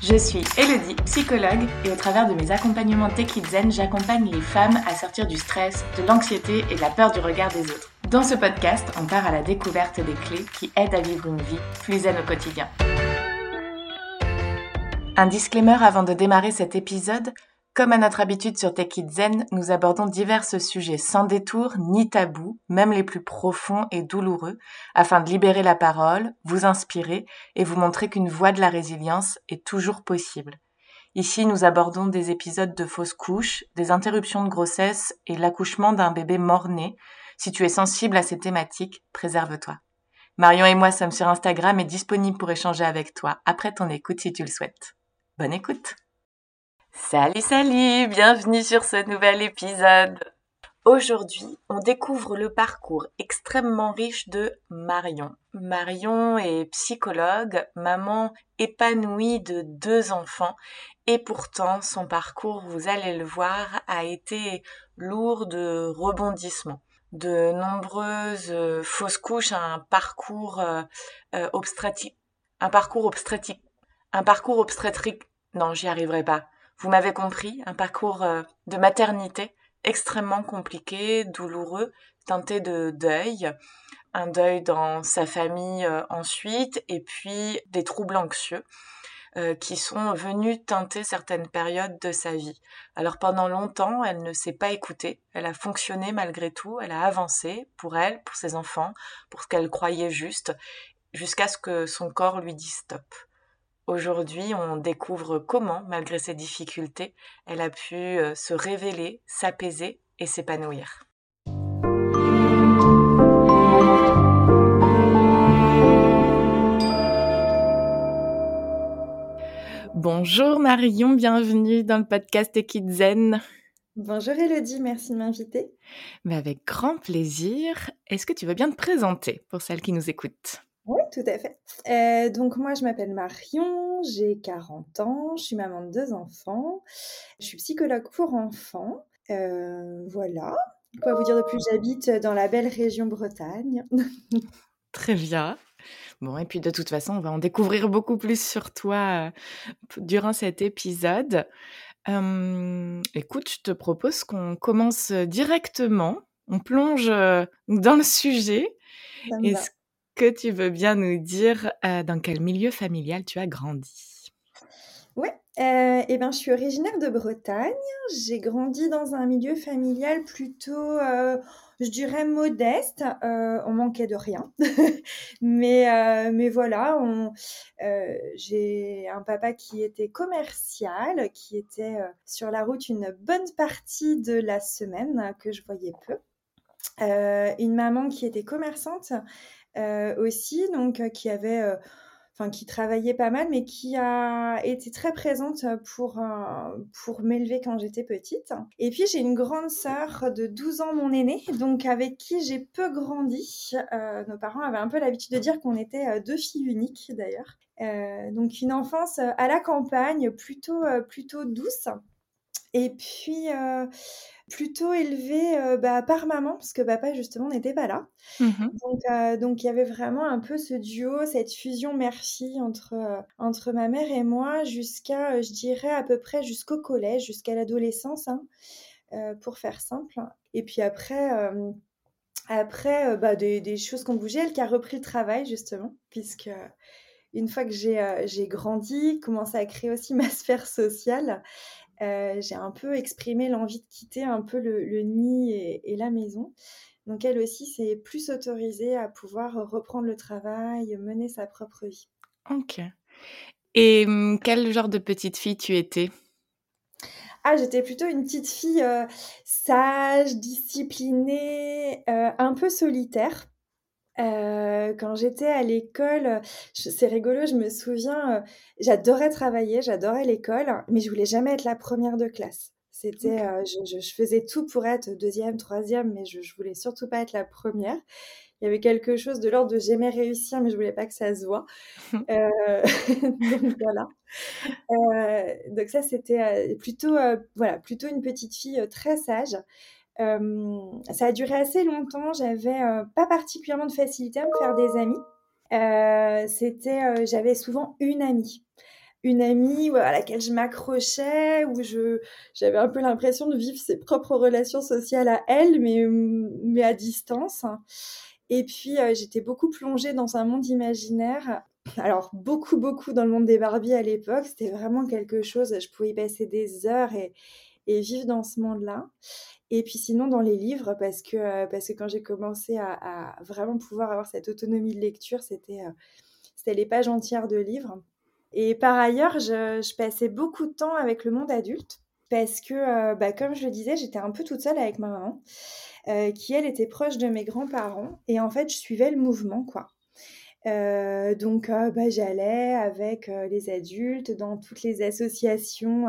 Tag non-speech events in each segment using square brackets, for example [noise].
Je suis Elodie, psychologue, et au travers de mes accompagnements Tech Zen, j'accompagne les femmes à sortir du stress, de l'anxiété et de la peur du regard des autres. Dans ce podcast, on part à la découverte des clés qui aident à vivre une vie plus zen au quotidien. Un disclaimer avant de démarrer cet épisode. Comme à notre habitude sur Tech Zen, nous abordons divers sujets sans détour ni tabou, même les plus profonds et douloureux, afin de libérer la parole, vous inspirer et vous montrer qu'une voie de la résilience est toujours possible. Ici, nous abordons des épisodes de fausses couches, des interruptions de grossesse et l'accouchement d'un bébé mort-né. Si tu es sensible à ces thématiques, préserve-toi. Marion et moi sommes sur Instagram et disponibles pour échanger avec toi après ton écoute si tu le souhaites. Bonne écoute Salut, salut, bienvenue sur ce nouvel épisode. Aujourd'hui, on découvre le parcours extrêmement riche de Marion. Marion est psychologue, maman épanouie de deux enfants et pourtant son parcours, vous allez le voir, a été lourd de rebondissements de nombreuses euh, fausses couches, un parcours euh, euh, obstétrique, un parcours obstétrique, un parcours obstétrique, non, j'y arriverai pas vous m'avez compris, un parcours euh, de maternité extrêmement compliqué, douloureux, teinté de deuil, un deuil dans sa famille euh, ensuite, et puis des troubles anxieux euh, qui sont venus teinter certaines périodes de sa vie. Alors pendant longtemps, elle ne s'est pas écoutée, elle a fonctionné malgré tout, elle a avancé pour elle, pour ses enfants, pour ce qu'elle croyait juste, jusqu'à ce que son corps lui dise stop. Aujourd'hui, on découvre comment, malgré ses difficultés, elle a pu euh, se révéler, s'apaiser et s'épanouir. Bonjour Marion, bienvenue dans le podcast Zen. Bonjour Elodie, merci de m'inviter. Mais avec grand plaisir. Est-ce que tu veux bien te présenter pour celles qui nous écoutent? Oui, tout à fait. Euh, donc moi, je m'appelle Marion, j'ai 40 ans, je suis maman de deux enfants, je suis psychologue pour enfants. Euh, voilà. Quoi vous dire de plus? J'habite dans la belle région Bretagne. [laughs] Très bien. Bon, et puis de toute façon, on va en découvrir beaucoup plus sur toi euh, durant cet épisode. écoute, je te propose qu'on commence directement. On plonge dans le sujet. Est-ce que tu veux bien nous dire euh, dans quel milieu familial tu as grandi? Oui, euh, eh ben, je suis originaire de Bretagne. J'ai grandi dans un milieu familial plutôt, euh, je dirais, modeste. on manquait de rien. [laughs] mais, mais voilà, j'ai un papa qui était commercial, qui était sur la route une bonne partie de la semaine, que je voyais peu. une maman qui était commerçante euh, aussi, donc euh, qui avait euh, enfin qui travaillait pas mal, mais qui a été très présente pour, pour m'élever quand j'étais petite. Et puis j'ai une grande sœur de 12 ans, mon aînée, donc avec qui j'ai peu grandi. nos parents avaient un peu l'habitude de dire qu'on était deux filles uniques d'ailleurs. donc une enfance à la campagne plutôt, plutôt douce. Et puis, plutôt élevée bah, par maman, parce que papa, justement, n'était pas là. Mmh donc, il y avait vraiment un peu ce duo, cette fusion mère-fille entre, entre ma mère et moi, jusqu'à, je dirais, à peu près jusqu'au collège, jusqu'à l'adolescence, hein, pour faire simple. Et puis après... après, bah, des, des, choses qui ont bougé, elle qui a repris le travail justement, puisque une fois que j'ai grandi, commencé à créer aussi [laughs] ma sphère sociale, euh, j'ai un peu exprimé l'envie de quitter un peu le, nid et, la maison. Donc elle aussi s'est plus autorisée à pouvoir reprendre le travail, mener sa propre vie. Ok. Et hum, quel genre de petite fille tu étais? Ah, j'étais plutôt une petite fille euh, sage, disciplinée, euh, un peu solitaire. Euh, quand j'étais à l'école, c'est rigolo, je me souviens, euh, j'adorais travailler, j'adorais l'école, mais je voulais jamais être la première de classe. C'était, euh, je, je, faisais tout pour être deuxième, troisième, mais je, je voulais surtout pas être la première. Il y avait quelque chose de l'ordre de j'aimais réussir, mais je voulais pas que ça se voit. [laughs] [laughs] donc voilà. donc ça, c'était plutôt, voilà, plutôt une petite fille très sage ça a duré assez longtemps. J'avais pas particulièrement de facilité à me faire des amis. c'était, j'avais souvent une amie. une amie à laquelle je m'accrochais, où je, j'avais un peu l'impression de vivre ses propres relations sociales à elle, mais, mais à distance. Et puis, euh, j'étais beaucoup plongée dans un monde imaginaire. Alors, beaucoup, beaucoup dans le monde des Barbies à l'époque. C'était vraiment quelque chose, je pouvais y passer des heures et, et vivre dans ce monde-là. Et puis sinon dans les livres, parce que, euh, parce que quand j'ai commencé à, vraiment pouvoir avoir cette autonomie de lecture, c'était euh, les pages entières de livres. Et par ailleurs, je, passais beaucoup de temps avec le monde adulte, parce que, euh, bah, comme je le disais, j'étais un peu toute seule avec ma maman, qui elle était proche de mes grands-parents, et en fait, je suivais le mouvement, quoi. donc, bah, j'allais avec les adultes dans toutes les associations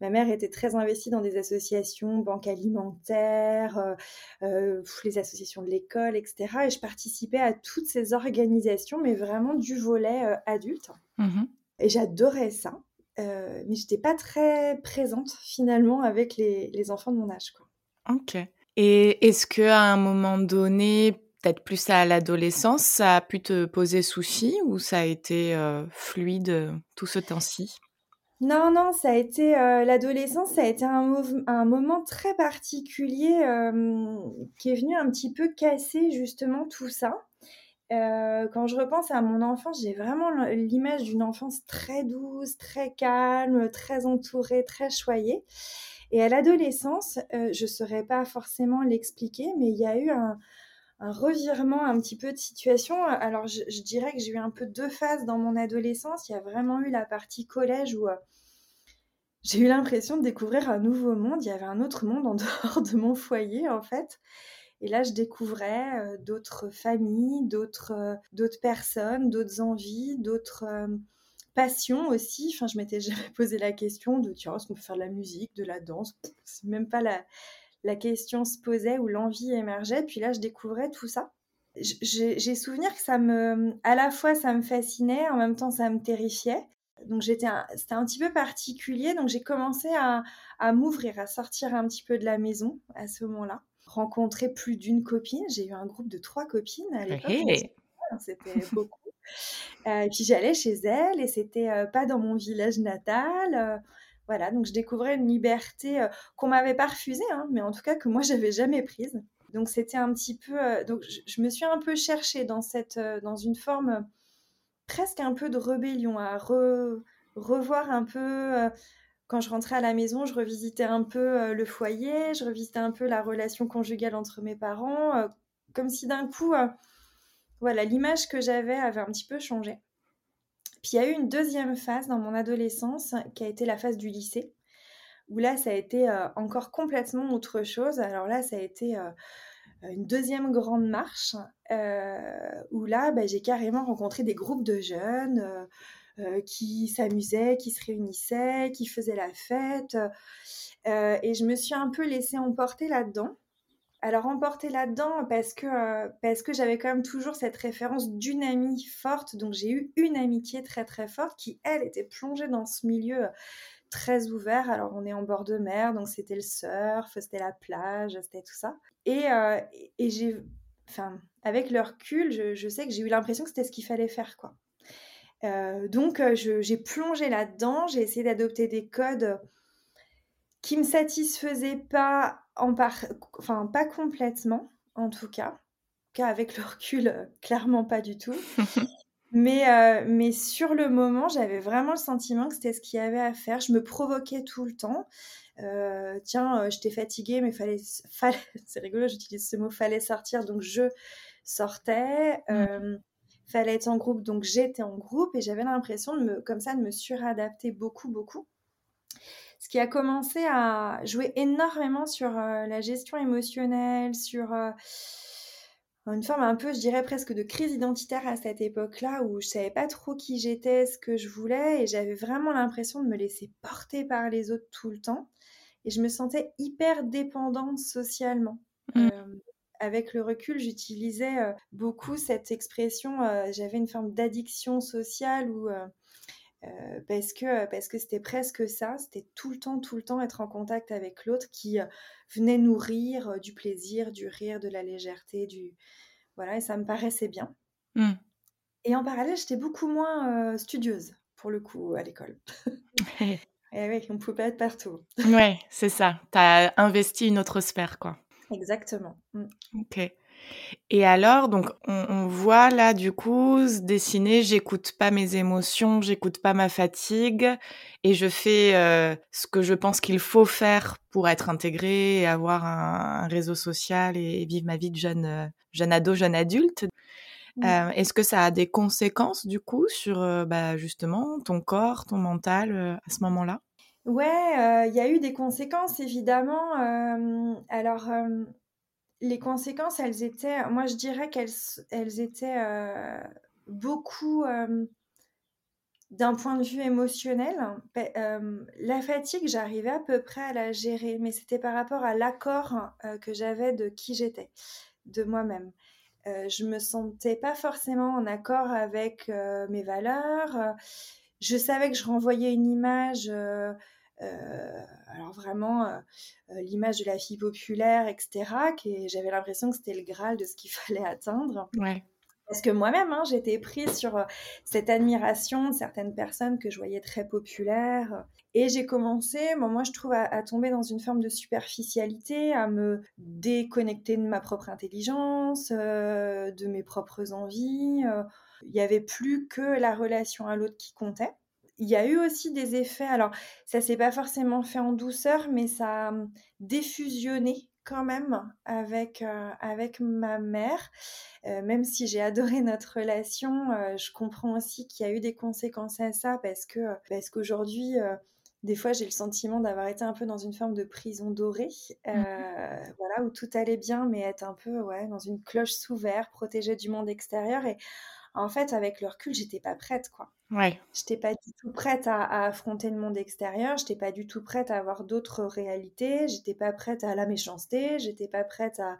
Ma mère était très investie dans des associations, banques alimentaires, euh, euh, les associations de l'école, etc. Et je participais à toutes ces organisations, mais vraiment du volet euh, adulte. Mmh Et j'adorais ça. mais je n'étais pas très présente finalement avec les, les enfants de mon âge. Quoi. Ok. Et est-ce qu'à un moment donné, peut-être plus à l'adolescence, ça a pu te poser souci ou ça a été fluide tout ce temps-ci? Non, non, ça a été euh, l'adolescence, ça a été un, moment très particulier euh, qui est venu un petit peu casser justement tout ça. Euh, quand je repense à mon enfance, j'ai vraiment l'image d'une enfance très douce, très calme, très entourée, très choyée. Et à l'adolescence, je ne saurais pas forcément l'expliquer, mais il y a eu un, un revirement un petit peu de situation. Alors, je, dirais que j'ai eu un peu deux phases dans mon adolescence. Il y a vraiment eu la partie collège où euh, j'ai eu l'impression de découvrir un nouveau monde. Il y avait un autre monde en [laughs] dehors de mon foyer, en fait. Et là, je découvrais euh, d'autres familles, d'autres euh, personnes, d'autres envies, d'autres passions aussi. Enfin, je m'étais [laughs] jamais posé la question de tiens, est-ce qu'on peut faire de la musique, de la danse? C'est même pas la, la question se posait ou l'envie émergeait. Puis là, je découvrais tout ça. J'ai souvenir que ça me, à la fois, ça me fascinait, en même temps, ça me terrifiait. Donc j'étais, c'était un petit peu particulier. Donc j'ai commencé à, m'ouvrir, à sortir un petit peu de la maison à ce moment-là, rencontrer plus d'une copine. J'ai eu un groupe de trois copines à l'époque. C'était [laughs] beaucoup. Euh, et puis j'allais chez elles et c'était euh, pas dans mon village natal. Euh, voilà, donc je découvrais une liberté euh, qu'on m'avait pas refusée, hein, mais en tout cas que moi [laughs] j'avais jamais prise. Donc c'était un petit peu, euh, donc je, me suis un peu cherchée dans cette, euh, dans une forme presque un peu de rébellion, à revoir un peu. quand je rentrais à la maison, je revisitais un peu le foyer, je revisitais un peu la relation conjugale entre mes parents, comme si d'un coup, voilà, l'image que j'avais avait un petit peu changé. Puis il y a eu une deuxième phase dans mon adolescence qui a été la phase du lycée, où là, ça a été euh, encore complètement autre chose. Alors là, ça a été euh, une deuxième grande marche, euh, où là, bah, j'ai carrément rencontré des groupes de jeunes qui s'amusaient, qui se réunissaient, qui faisaient la fête. et je me suis un peu laissée emporter là-dedans. Alors emporter là-dedans parce que, euh, que j'avais quand même toujours cette référence d'une amie forte. Donc j'ai eu une amitié très très forte qui, elle, était plongée dans ce milieu très ouvert. Alors on est en bord de mer, donc c'était le surf, c'était la plage, c'était tout ça. Et, euh, et j'ai, enfin, avec le recul, je, sais que j'ai eu l'impression que c'était ce qu'il fallait faire, quoi. Euh, donc j'ai plongé là-dedans, j'ai essayé d'adopter des codes qui me satisfaisaient pas en enfin pas complètement en tout cas, cas avec le recul, euh, clairement pas du tout. [laughs] mais, euh, mais sur le moment, j'avais vraiment le sentiment que c'était ce qu'il y avait à faire. Je me provoquais tout le temps. Euh, tiens, j'étais fatiguée, mais fallait, [laughs] fallait c'est rigolo, j'utilise ce mot, fallait sortir, donc je sortais. Mmh. fallait être en groupe, donc j'étais en groupe et j'avais l'impression de me, comme ça, de me suradapter beaucoup, beaucoup ce qui a commencé à jouer énormément sur euh, la gestion émotionnelle, sur euh, une forme un peu, je dirais presque de crise identitaire à cette époque-là où je savais pas trop qui j'étais, ce que je voulais et j'avais vraiment l'impression de me laisser porter par les autres tout le temps et je me sentais hyper dépendante socialement. Mmh. Euh, avec le recul, j'utilisais beaucoup cette expression, j'avais une forme d'addiction sociale où euh, parce que parce que c'était presque ça, c'était tout le temps, tout le temps être en contact avec l'autre qui euh, venait nourrir euh, du plaisir, du rire, de la légèreté, du voilà, et ça me paraissait bien. Mmh. Et en parallèle, j'étais beaucoup moins studieuse pour le coup, à l'école. [laughs] [laughs] Et oui, on ne peut pas être partout. Ouais, c'est ça. Tu as investi une autre sphère, quoi. Exactement. Mmh. Ok. Et alors, donc, on, voit là, du coup, se dessiner, j'écoute pas mes émotions, j'écoute pas ma fatigue, et je fais euh, ce que je pense qu'il faut faire pour être intégré et avoir un, réseau social et, vivre ma vie de jeune, euh, jeune ado, jeune adulte. Euh, est-ce que ça a des conséquences, du coup, sur bah, justement ton corps, ton mental à ce moment-là? Ouais, il y a eu des conséquences, évidemment. alors, les conséquences, elles étaient, moi je dirais qu'elles elles étaient euh, beaucoup euh, d'un point de vue émotionnel. Euh, la fatigue, j'arrivais à peu près à la gérer, mais c'était par rapport à l'accord que j'avais de qui j'étais, de moi-même. je me sentais pas forcément en accord avec mes valeurs. je savais que je renvoyais une image alors vraiment, euh, euh, l'image de la fille populaire, etc., que j'avais l'impression que c'était le Graal de ce qu'il [laughs] fallait atteindre. Ouais. Parce que moi-même, hein, j'étais prise sur cette admiration de certaines personnes que je voyais très populaires. Et j'ai commencé, moi je trouve, à, tomber dans une forme de superficialité, à me déconnecter de ma propre intelligence, de mes propres envies. Il n'y avait plus que la relation à l'autre qui comptait il y a eu aussi des effets. Alors, ça s'est pas forcément fait en douceur, mais ça a défusionné quand même avec, euh, avec ma mère. Euh, même si j'ai adoré notre relation, euh, je comprends aussi qu'il y a eu des conséquences à ça parce que parce qu'aujourd'hui, des fois, j'ai le sentiment d'avoir été un peu dans une forme de prison dorée, mmh voilà, où tout allait bien, mais être un peu ouais, dans une cloche sous verre, protégée du monde extérieur. Et en fait, avec le recul, j'étais pas prête, quoi. Ouais. J'étais pas du tout prête à, affronter le monde extérieur. J'étais pas du tout prête à avoir d'autres réalités. J'étais pas prête à la méchanceté. J'étais pas prête à,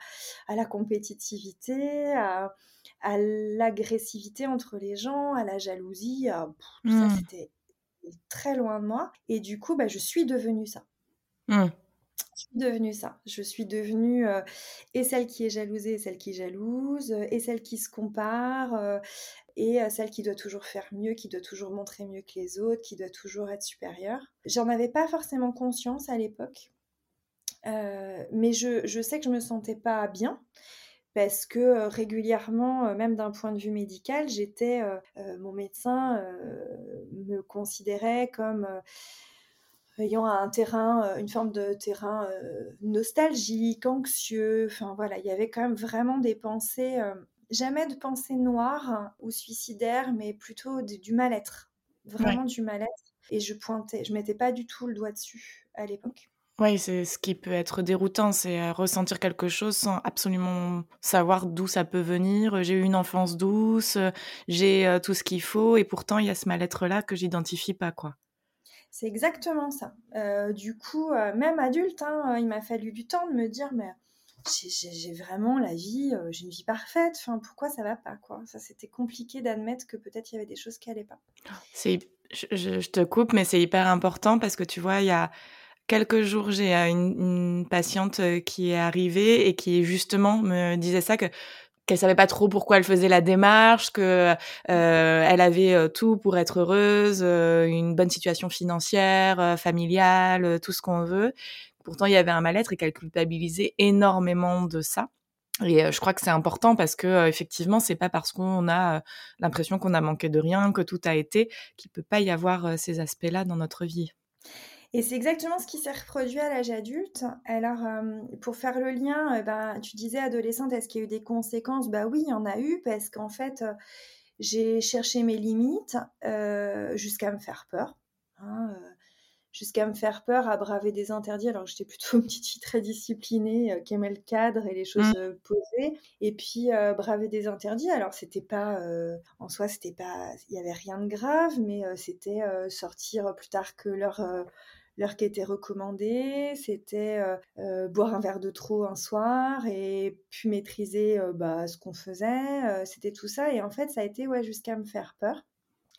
la compétitivité, à, l'agressivité entre les gens, à la jalousie. tout ça, mmh. c'était très loin de moi. Et du coup, bah, je suis devenue ça. Mmh je suis devenue ça. Je suis devenue euh, et celle qui est jalousée et celle qui jalouse, euh, et celle qui se compare, euh, et celle qui doit toujours faire mieux, qui doit toujours montrer mieux que les autres, qui doit toujours être supérieure. J'en avais pas forcément conscience à l'époque, mais je, je, sais que je me sentais pas bien. Parce que régulièrement, même d'un point de vue médical, j'étais, mon médecin me considérait comme ayant un terrain, euh, une forme de terrain euh, nostalgique, anxieux. Enfin voilà, il y avait quand même vraiment des pensées, euh, jamais de pensées noires ou suicidaires, mais plutôt du mal-être, vraiment du mal-être. Et je pointais, je mettais pas du tout le doigt dessus à l'époque. Oui, c'est ce qui peut être déroutant, c'est ressentir quelque chose sans absolument savoir d'où ça peut venir. J'ai eu une enfance douce, j'ai tout ce qu'il faut, et pourtant il y a ce mal-être-là que j'identifie pas, quoi. C'est exactement ça. Euh, du coup, euh, même adulte, hein, il m'a fallu du temps de me dire, mais j'ai vraiment la vie, euh, j'ai une vie parfaite. Enfin, pourquoi ça va pas quoi? Ça, c'était compliqué d'admettre que peut-être il y avait des choses qui allaient pas. C'est, je, te coupe, mais c'est hyper important parce que tu vois, il y a quelques jours, j'ai une, patiente qui est arrivée et qui justement me disait ça que qu'elle savait pas trop pourquoi elle faisait la démarche, que euh, elle avait euh, tout pour être heureuse, euh, une bonne situation financière, familiale, tout ce qu'on veut. Pourtant, il y avait un mal-être et qu'elle culpabilisait énormément de ça. Et je crois que c'est important parce que effectivement, c'est pas parce qu'on a l'impression qu'on a manqué de rien, que tout a été, qu'il peut pas y avoir ces aspects-là dans notre vie. Et c'est exactement ce qui s'est reproduit à l'âge adulte. Alors, euh, pour faire le lien, euh, ben, tu disais adolescente, est-ce qu'il y a eu des conséquences? Bah oui, il y en a eu parce qu'en fait, euh, j'ai cherché mes limites jusqu'à me faire peur. Hein, jusqu'à me faire peur à braver des interdits alors j'étais plutôt [laughs] une petite fille très disciplinée qui aimait le cadre et les choses mmh. posées et puis braver des interdits alors c'était pas en soi c'était pas il y avait rien de grave mais c'était sortir plus tard que leur l'heure qui était recommandée, c'était euh, euh, boire un verre de trop un soir et puis maîtriser euh, bah, ce qu'on faisait. c'était tout ça. Et en fait, ça a été ouais, jusqu'à me faire peur.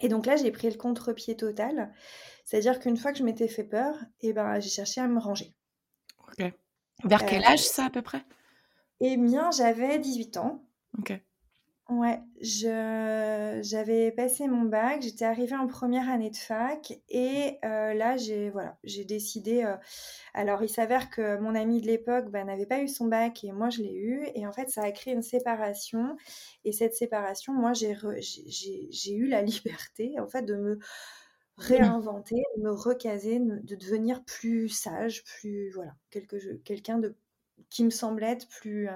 Et donc là, j'ai pris le contre-pied total. C'est-à-dire qu'une fois que je m'étais fait peur, et eh ben, j'ai cherché à me ranger. Ok. Vers quel âge ça à peu près? Eh bien, j'avais 18 ans. Ok. Ouais, je j'avais passé mon bac, j'étais arrivée en première année de fac et euh, là j'ai voilà, j'ai décidé euh, alors il s'avère que mon ami de l'époque, bah, n'avait pas eu son bac et moi je l'ai eu et en fait ça a créé une séparation et cette séparation, moi j'ai j'ai eu la [laughs] liberté en fait de me réinventer, de me recaser, de devenir plus sage, plus voilà, quelque quelqu'un de qui me semblait être plus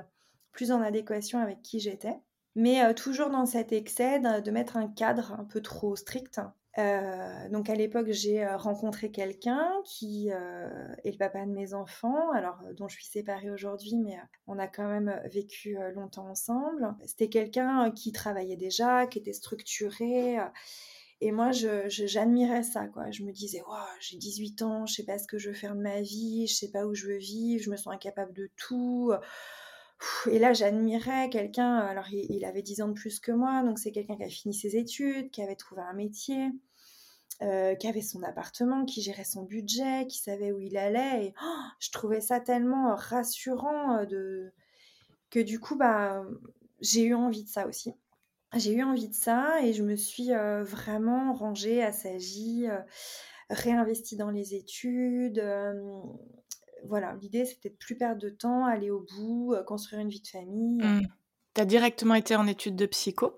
plus en adéquation avec qui j'étais mais euh, toujours dans cet excès de, mettre un cadre un peu trop strict. Euh, donc à l'époque, j'ai euh, rencontré quelqu'un qui est le papa de mes enfants, alors dont je suis séparée aujourd'hui, mais on a quand même vécu longtemps ensemble. C'était quelqu'un qui travaillait déjà, qui était structuré. Et moi, j'admirais ça, quoi. Je me disais, j'ai 18 ans, je sais pas ce que je veux faire de ma vie, je sais pas où je veux vivre, je me sens incapable de tout et là, j'admirais quelqu'un, alors il, avait 10 ans de plus que moi, donc c'est quelqu'un qui a fini ses études, qui avait trouvé un métier, euh, qui avait son appartement, qui gérait son budget, qui savait où il allait. Et oh, je trouvais ça tellement rassurant euh, de... que du coup, bah, j'ai eu envie de ça aussi. J'ai eu envie de ça et je me suis euh, vraiment rangée, assagie, réinvestie dans les études voilà, l'idée c'était de plus perdre de temps, aller au bout, euh, construire une vie de famille. Mmh. Tu as directement été en études de psycho?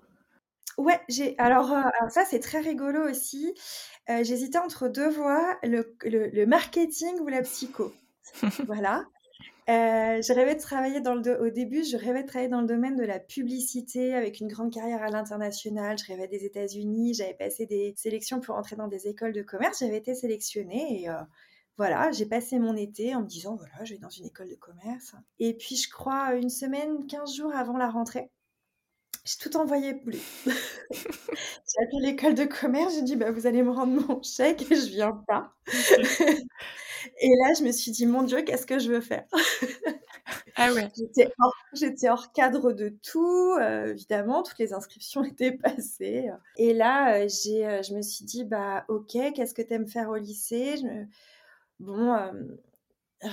Ouais, j'ai. Alors, euh, ça, c'est très rigolo aussi. Euh, j'hésitais entre deux voies, le, marketing ou la psycho. [laughs] voilà. je rêvais de travailler dans le. Au début, je rêvais de travailler dans le domaine de la publicité avec une grande carrière à l'international. Je rêvais des États-Unis. J'avais passé des sélections pour entrer dans des écoles de commerce. J'avais été sélectionnée et voilà, j'ai passé mon été en me disant, voilà, je vais dans une école de commerce. Et puis, je crois, une semaine, 15 jours avant la rentrée, j'ai tout envoyé bouler. [laughs] j'ai appelé l'école de commerce, j'ai dit, bah, vous allez me rendre mon chèque et je viens pas. [laughs] et là, je me suis dit, mon Dieu, qu'est-ce que je veux faire? Ah ouais. J'étais hors, cadre de tout, euh, évidemment, toutes les inscriptions [laughs] étaient passées. Et là, euh, j'ai, euh, je me suis dit, bah ok, qu'est-ce que tu aimes faire au lycée? Bon,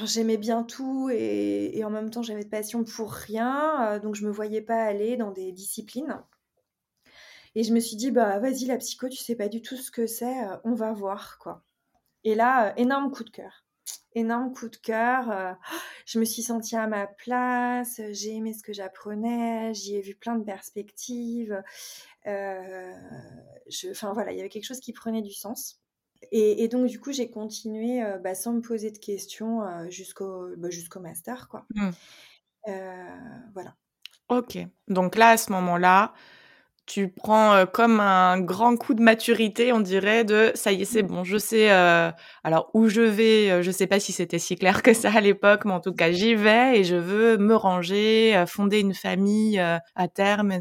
j'aimais bien tout et, en même temps j'avais de passion pour rien, donc je me voyais pas aller dans des disciplines. Et je me suis dit, bah vas-y, la psycho, tu sais pas du tout ce que c'est, on va voir, quoi. Et là, énorme coup de cœur. Énorme coup de cœur. [gasps] je me suis sentie à ma place, j'ai aimé ce que j'apprenais, j'y ai vu plein de perspectives. Enfin voilà, il y avait quelque chose qui prenait du sens. Et, donc, du coup, j'ai continué euh, bah, sans me poser de questions euh, jusqu'au bah, jusqu'au master, quoi. Mmh. Euh, voilà. Ok. Donc là, à ce moment-là, tu prends comme un grand coup de maturité, on dirait, de ça y est, c'est mmh. bon, je sais alors où je vais, je sais pas si c'était si clair que ça à l'époque, mais en tout cas, j'y vais et je veux me ranger, fonder une famille à terme,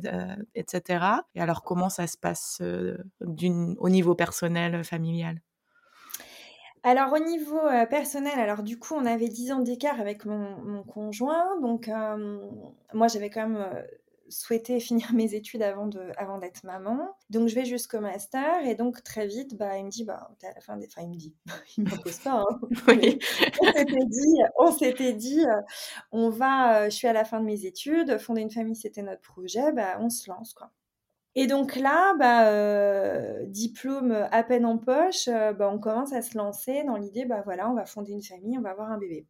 etc. Et alors, comment ça se passe au niveau personnel, familial? Alors au niveau euh, personnel, alors du coup on avait 10 ans d'écart avec mon, conjoint, donc euh, moi j'avais quand même euh, souhaité [laughs] finir mes études avant de, avant d'être maman, donc je vais jusqu'au master. Et donc très vite bah il me dit bah t'es à la fin des, enfin il me dit, [laughs] il m'impose pas, hein. [laughs] on s'était dit, on s'était dit, on va, je suis à la fin de mes études, fonder une famille c'était notre projet, bah on se lance quoi. Et donc là, bah, euh, diplôme à peine en poche, euh, bah, on commence à se lancer dans l'idée, bah voilà, on va fonder une famille, on va avoir un bébé.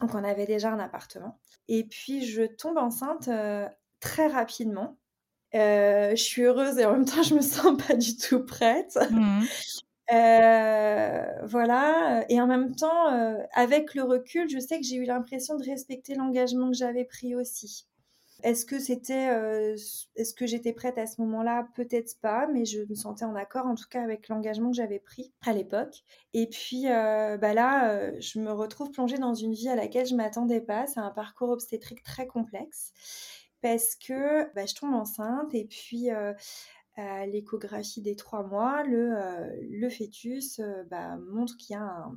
Donc on avait déjà un appartement. Et puis je tombe enceinte euh, très rapidement. je suis heureuse et en même temps je me sens pas du tout prête. Mmh. [laughs] voilà. Et en même temps, avec le recul, je sais que j'ai eu l'impression de respecter l'engagement que j'avais pris aussi. Est-ce que c'était, est-ce que j'étais prête à ce moment-là? Peut-être pas, mais je me sentais en accord, en tout cas avec l'engagement que j'avais pris à l'époque. Et puis, bah là, je me retrouve plongée dans une vie à laquelle je m'attendais pas. C'est un parcours obstétrique très complexe parce que bah, je tombe enceinte et puis l'échographie des trois mois, le, le fœtus bah, montre qu'il y a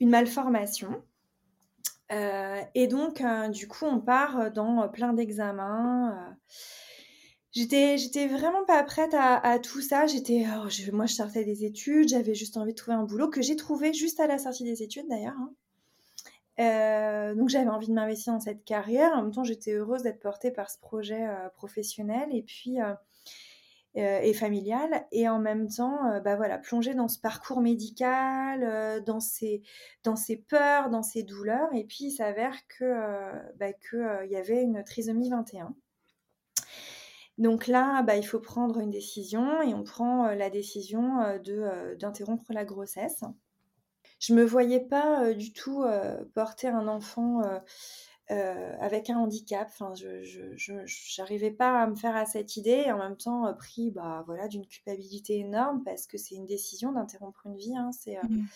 une malformation. Euh, et donc, euh, du coup, on part dans plein d'examens. Euh. J'étais, j'étais vraiment pas prête à, tout ça. J'étais, oh, moi, je sortais des études, j'avais juste envie de trouver un boulot que j'ai trouvé juste à la sortie des études d'ailleurs. Hein. donc j'avais envie de m'investir dans cette carrière. En même temps, j'étais heureuse d'être portée par ce projet professionnel. Et puis euh, et familiale, et en même temps, euh, bah voilà, plonger dans ce parcours médical, euh, dans ses dans ses peurs, dans ses douleurs, et puis il s'avère que bah, que il y avait une trisomie 21. Donc là, bah, il faut prendre une décision et on prend la décision de d'interrompre la grossesse. Je me voyais pas du tout porter un enfant euh, avec un handicap. Enfin, je n'arrivais pas à me faire à cette idée et en même temps euh, pris bah, voilà, d'une culpabilité énorme parce que c'est une décision d'interrompre une vie. Hein, c'est, euh, mmh.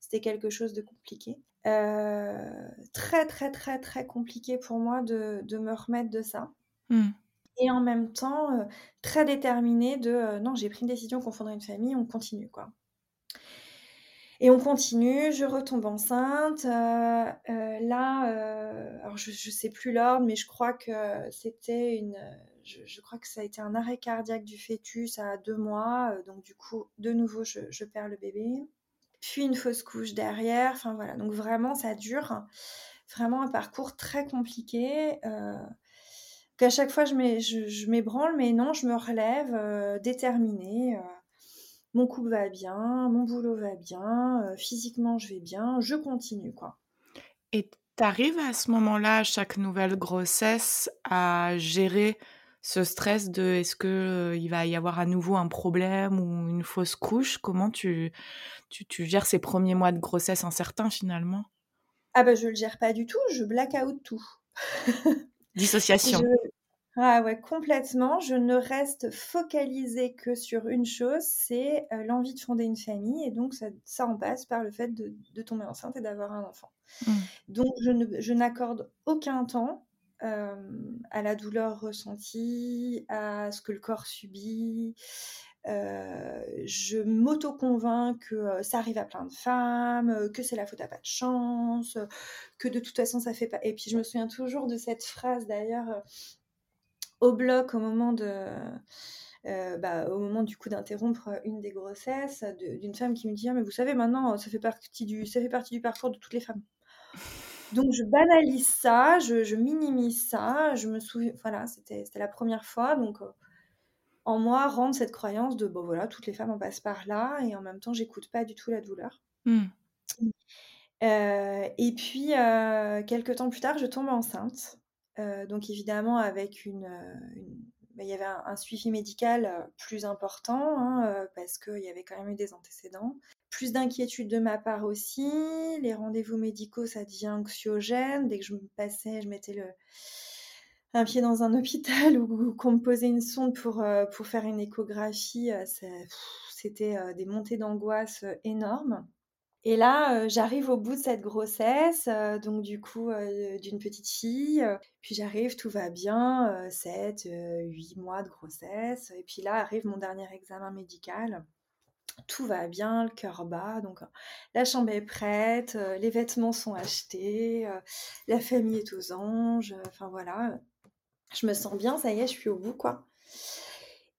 C'était quelque chose de compliqué. très, très, très, très compliqué pour moi de, de me remettre de ça. Mmh. Et en même temps, très déterminée de non, j'ai pris une décision qu'on fonderait une famille, on continue quoi. Et on continue, je retombe enceinte. Euh, euh, là, euh, alors je ne sais plus l'ordre, mais je crois que c'était une. Je, crois que ça a été un arrêt cardiaque du fœtus à deux mois. donc, du coup, de nouveau, je, perds le bébé. Puis une fausse couche derrière. Enfin, voilà. Donc, vraiment, ça dure. Vraiment un parcours très compliqué. qu'à chaque fois, je m'ébranle, mais non, je me relève déterminée mon couple va bien, mon boulot va bien, euh, physiquement je vais bien, je continue quoi. Et tu arrives à ce moment-là, à chaque nouvelle grossesse, à gérer ce stress de est-ce que euh, il va y avoir à nouveau un problème ou une fausse couche? Comment tu, tu, gères ces premiers mois de grossesse incertains finalement? Ah bah je le gère pas du tout, je black out tout. [laughs] Dissociation. Ah ouais, complètement. Je ne reste focalisée que sur une chose, c'est euh, l'envie de fonder une famille. Et donc, ça, ça, en passe par le fait de, tomber enceinte et d'avoir un enfant. Mmh. Donc, je n'accorde aucun temps euh, à la douleur ressentie, à ce que le corps subit. Euh, je m'auto-convainc que ça arrive à plein de femmes, que c'est la faute à pas de chance, que de toute façon ça fait pas. Et puis je me souviens toujours de cette phrase d'ailleurs au bloc au moment de. Euh, bah, au moment du coup d'interrompre une des grossesses d'une femme qui me dit ah, mais vous savez maintenant ça fait partie du ça fait partie du parcours de toutes les femmes. [laughs] Donc je banalise ça je, minimise ça je me souviens voilà c'était la première fois. Donc euh, en moi rendre cette croyance de bon voilà toutes les femmes en passent par là et en même temps j'écoute pas du tout la douleur. Euh, et puis quelques temps plus tard je tombe enceinte euh, donc évidemment avec une, euh, bah, il y avait un, suivi médical euh, plus important hein, parce qu'il y avait quand même eu des antécédents. Plus d'inquiétude de ma part aussi. Les rendez-vous médicaux, ça devient anxiogène. Dès que je me passais, je mettais un pied dans un [laughs] hôpital ou, qu'on me posait une sonde pour, pour faire une échographie, c'était des montées d'angoisse énormes. Et là, j'arrive au bout de cette grossesse, donc du coup, d'une petite fille. puis j'arrive, tout va bien, 7, 8 mois de grossesse. Et puis là arrive mon dernier examen médical. Tout va bien, le cœur bat. Donc la chambre est prête, les vêtements sont achetés, la famille est aux anges. Enfin voilà, je me sens bien, ça y est, je suis au bout, quoi.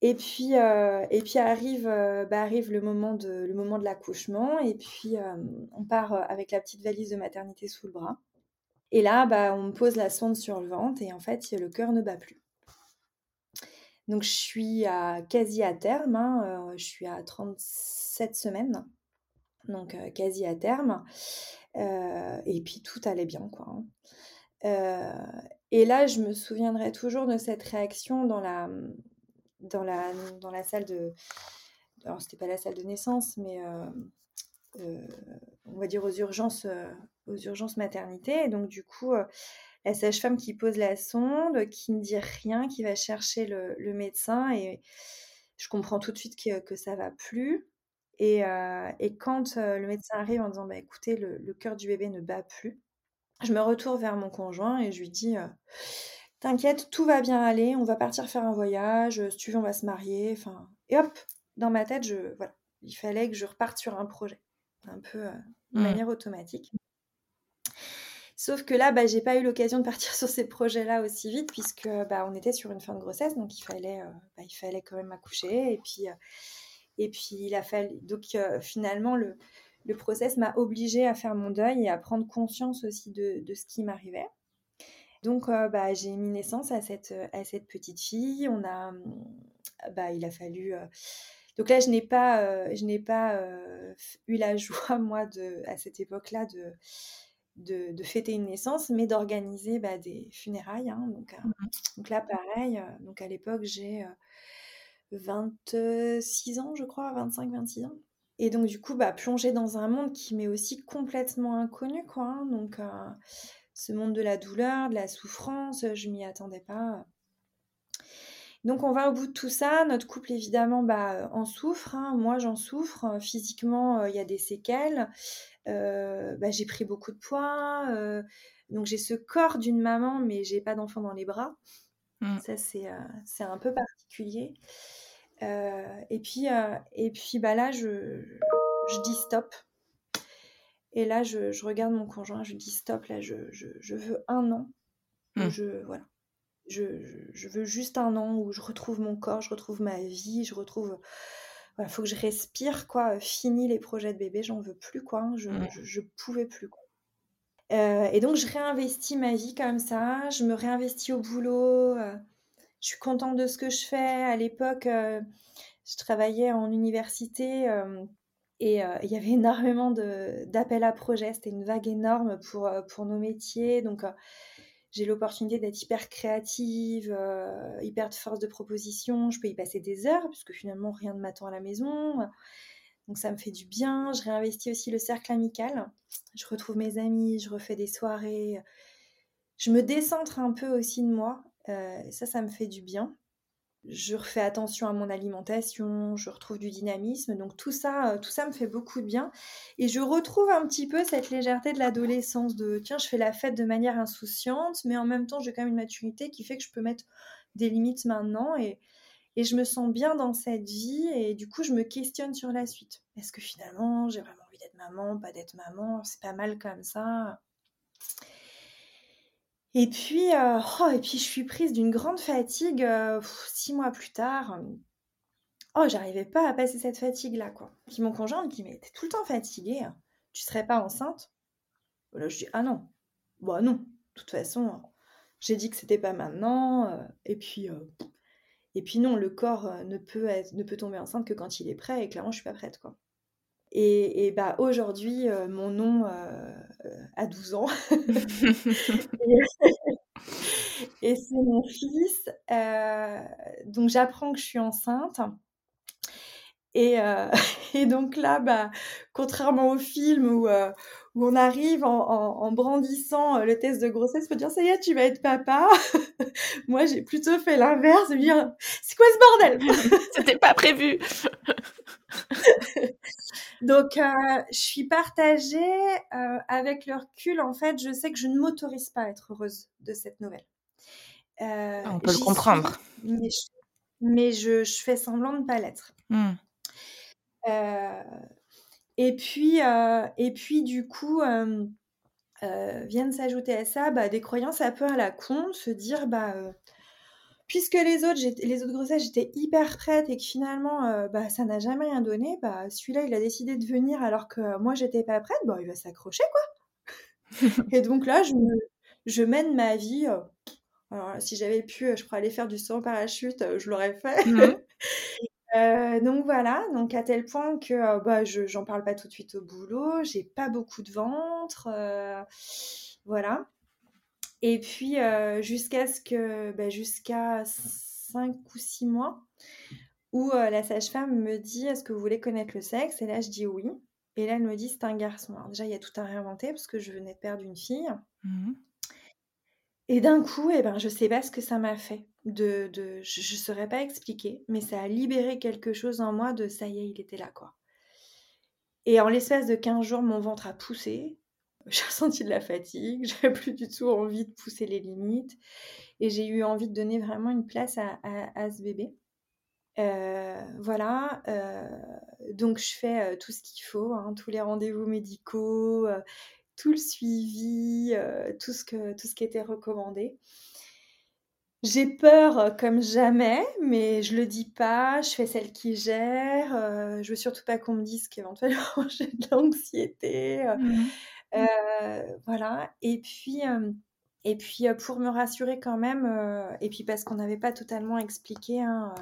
Et puis, euh, et puis arrive, euh, bah, arrive le moment de, le moment de l'accouchement. Et puis, euh, on part avec la petite valise de maternité sous le bras. Et là, bah, on me pose la sonde sur le ventre et en fait, le cœur ne bat plus. Donc, je suis quasi à terme. Hein, je suis à 37 semaines. Donc, quasi à terme. et puis, tout allait bien, quoi. Hein. et là, je me souviendrai toujours de cette réaction dans la, dans la, dans la salle de. Alors, c'était pas la salle de naissance, mais euh, euh, on va dire aux urgences, euh, aux urgences maternité. Et donc, du coup, la sage-femme qui pose la sonde, qui ne dit rien, qui va chercher le, le médecin. Et je comprends tout de suite que, que ça va plus. Et, et quand le médecin arrive en disant bah, écoutez, le, le cœur du bébé ne bat plus, je me retourne vers mon conjoint et je lui dis T'inquiète, tout va bien aller, on va partir faire un voyage, si tu veux, on va se marier. Enfin, et hop, dans ma tête, je, voilà, il fallait que je reparte sur un projet, un peu euh, de mmh. manière automatique. Sauf que là, bah, j'ai pas eu l'occasion de partir [laughs] sur ces projets-là aussi vite, puisque bah, on était sur une fin de grossesse, donc il fallait, euh, bah, il fallait quand même accoucher. Et puis, euh, et puis il a fallu. Donc finalement, le, le process m'a obligée à faire mon deuil et à prendre conscience aussi de, de ce qui m'arrivait. Donc, bah, j'ai mis naissance à cette, à cette petite fille. On a, bah, il a fallu. Donc là, je n'ai pas, je n'ai pas eu la [laughs] joie, moi, de, à cette époque-là, de, de, de, fêter une naissance, mais d'organiser bah, des funérailles. Hein. donc, mmh donc là, pareil. donc à l'époque, j'ai 26 ans, je crois, 25-26 ans. Et donc, du coup, bah, plonger dans un monde qui m'est aussi complètement inconnu, quoi. Hein. donc, ce monde de la douleur, de la souffrance, je m'y attendais pas. Donc on va au bout de tout ça. Notre couple évidemment bah, en souffre. Hein. Moi j'en souffre. Physiquement euh, il y a des séquelles. Euh, bah, j'ai pris beaucoup de poids. Euh, donc j'ai ce corps d'une maman mais j'ai pas d'enfant dans les bras. Mmh. Ça c'est c'est un peu particulier. et puis et puis bah là je, je dis stop. Et là, je, regarde mon conjoint, je dis stop, là, je, veux un an. Mmh. Je, voilà. Je, veux juste un an où je retrouve mon corps, je retrouve ma vie, je retrouve. Voilà, faut que je respire, quoi. Fini les projets de bébé, j'en veux plus, quoi. Je, mmh. je, pouvais plus, quoi. Euh, et donc, je réinvestis ma vie comme ça. Je me réinvestis au boulot. Euh, je suis contente de ce que je fais. À l'époque, euh, je travaillais en université et euh, il y avait [laughs] énormément d'appels à projets, c'était une vague énorme pour, euh, pour nos métiers. Donc, euh, j'ai l'opportunité d'être hyper créative, hyper de force de proposition. Je peux y passer des heures, puisque finalement, rien ne m'attend à la maison. Donc, ça me fait du bien. Je réinvestis aussi le cercle amical. Je retrouve mes amis, je refais des soirées. Je me décentre un peu aussi de moi. ça, ça me fait du bien je refais attention à mon alimentation, je retrouve du dynamisme. Donc tout ça, euh, tout ça me fait beaucoup de bien. Et je retrouve un petit peu cette légèreté de l'adolescence, de tiens, je fais la fête de manière insouciante, mais en même temps, j'ai quand même une maturité qui fait que je peux mettre des limites maintenant. Et, et je me sens bien dans cette vie. Et du coup, je me questionne sur la suite. Est-ce que finalement, j'ai vraiment envie d'être maman, pas d'être maman? C'est pas mal comme ça. Et puis, euh, oh, et puis je suis prise d'une grande fatigue euh, six mois plus tard. Oh, j'arrivais pas à passer cette fatigue-là, quoi. Puis mon conjoint me dit, mais t'es tout le temps fatiguée, hein. tu serais pas enceinte? Là, je dis, ah non, bah non, de toute façon, j'ai dit que c'était pas maintenant, euh, et puis, et puis non, le corps ne peut, ne peut tomber enceinte que quand il est prêt, et clairement, je suis pas prête, quoi. Et, bah, aujourd'hui, euh, mon nom euh, a 12 ans. [laughs] et, c'est mon fils. Euh, donc j'apprends que je suis enceinte. Et, [laughs] et donc là, bah, contrairement au film où, où on arrive en, brandissant le test de grossesse pour dire ça y est, tu vas être papa, [laughs] moi j'ai plutôt fait l'inverse, dire c'est quoi ce bordel? C'était pas prévu Donc, euh, je suis partagée euh, avec le recul. En fait, je sais que je ne m'autorise pas à être heureuse de cette nouvelle. Euh, On peut le comprendre. mais, je, fais semblant de ne pas l'être. Hmm. et, puis, et puis, du coup, viennent s'ajouter à ça bah, des croyances un peu à la con, se dire bah puisque les autres, les autres grossesses, j'étais hyper prête et que finalement, euh, bah, ça n'a jamais rien donné, bah, celui-là, il a décidé de venir alors que moi, j'étais pas prête, bah, il va s'accrocher, quoi. [laughs] et donc là, je, je mène ma vie. Euh, alors, si j'avais pu, euh, je pourrais aller faire du saut en parachute, je l'aurais fait. Mmh [laughs] donc voilà, donc à tel point que bah, je j'en parle pas tout de suite au boulot, j'ai pas beaucoup de ventre, voilà. Et puis, euh, jusqu'à ce que, bah, jusqu'à 5 ou 6 mois, où euh, la sage-femme me dit Est-ce que vous voulez connaître le sexe? Et là, je dis oui. Et là, elle me dit C'est un garçon. Alors, déjà, il y a tout à réinventer parce que je venais de perdre une fille. Mmh Et d'un coup, eh ben, je ne sais pas ce que ça m'a fait. De, de, je ne saurais pas expliquer, mais ça a libéré quelque chose en moi de ça y est, il était là, quoi. Et en l'espace de 15 jours, mon ventre a poussé [laughs] j'ai ressenti de la fatigue, [laughs] j'avais plus du tout envie de pousser les limites et j'ai eu envie de donner vraiment une place à, ce bébé. Euh, voilà, euh, donc je fais euh, tout ce qu'il faut, hein, tous les rendez-vous médicaux, tout le suivi, tout, ce que, tout ce qui était recommandé. J'ai peur comme jamais, mais je le dis pas, je fais celle qui gère, je veux surtout pas qu'on me dise qu'éventuellement [laughs] j'ai de l'anxiété, mmh voilà et puis, et puis, pour me rassurer quand même, et puis parce qu'on n'avait pas totalement expliqué, hein,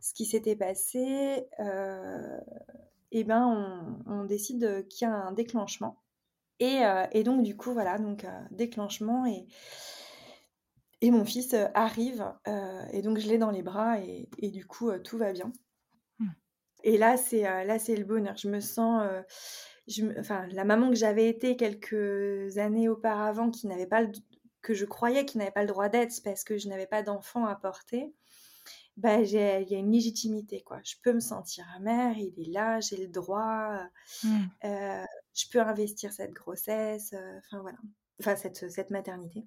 ce qui s'était passé, et ben on décide, qu'il y a un déclenchement et et donc du coup voilà, donc déclenchement et et mon fils arrive, et donc je l'ai dans les bras et, du coup tout va bien. Mmh. Et là c'est là c'est le bonheur. Je me sens, je enfin la maman que j'avais été quelques années auparavant, qui n'avait pas le, que je croyais qu'il n'avait pas le droit d'être parce que je n'avais pas d'enfant à porter. Bah, il y a une légitimité quoi. Je peux me sentir mère, il est là, j'ai le droit. Mmh. je peux investir cette grossesse, enfin voilà, enfin cette, cette maternité.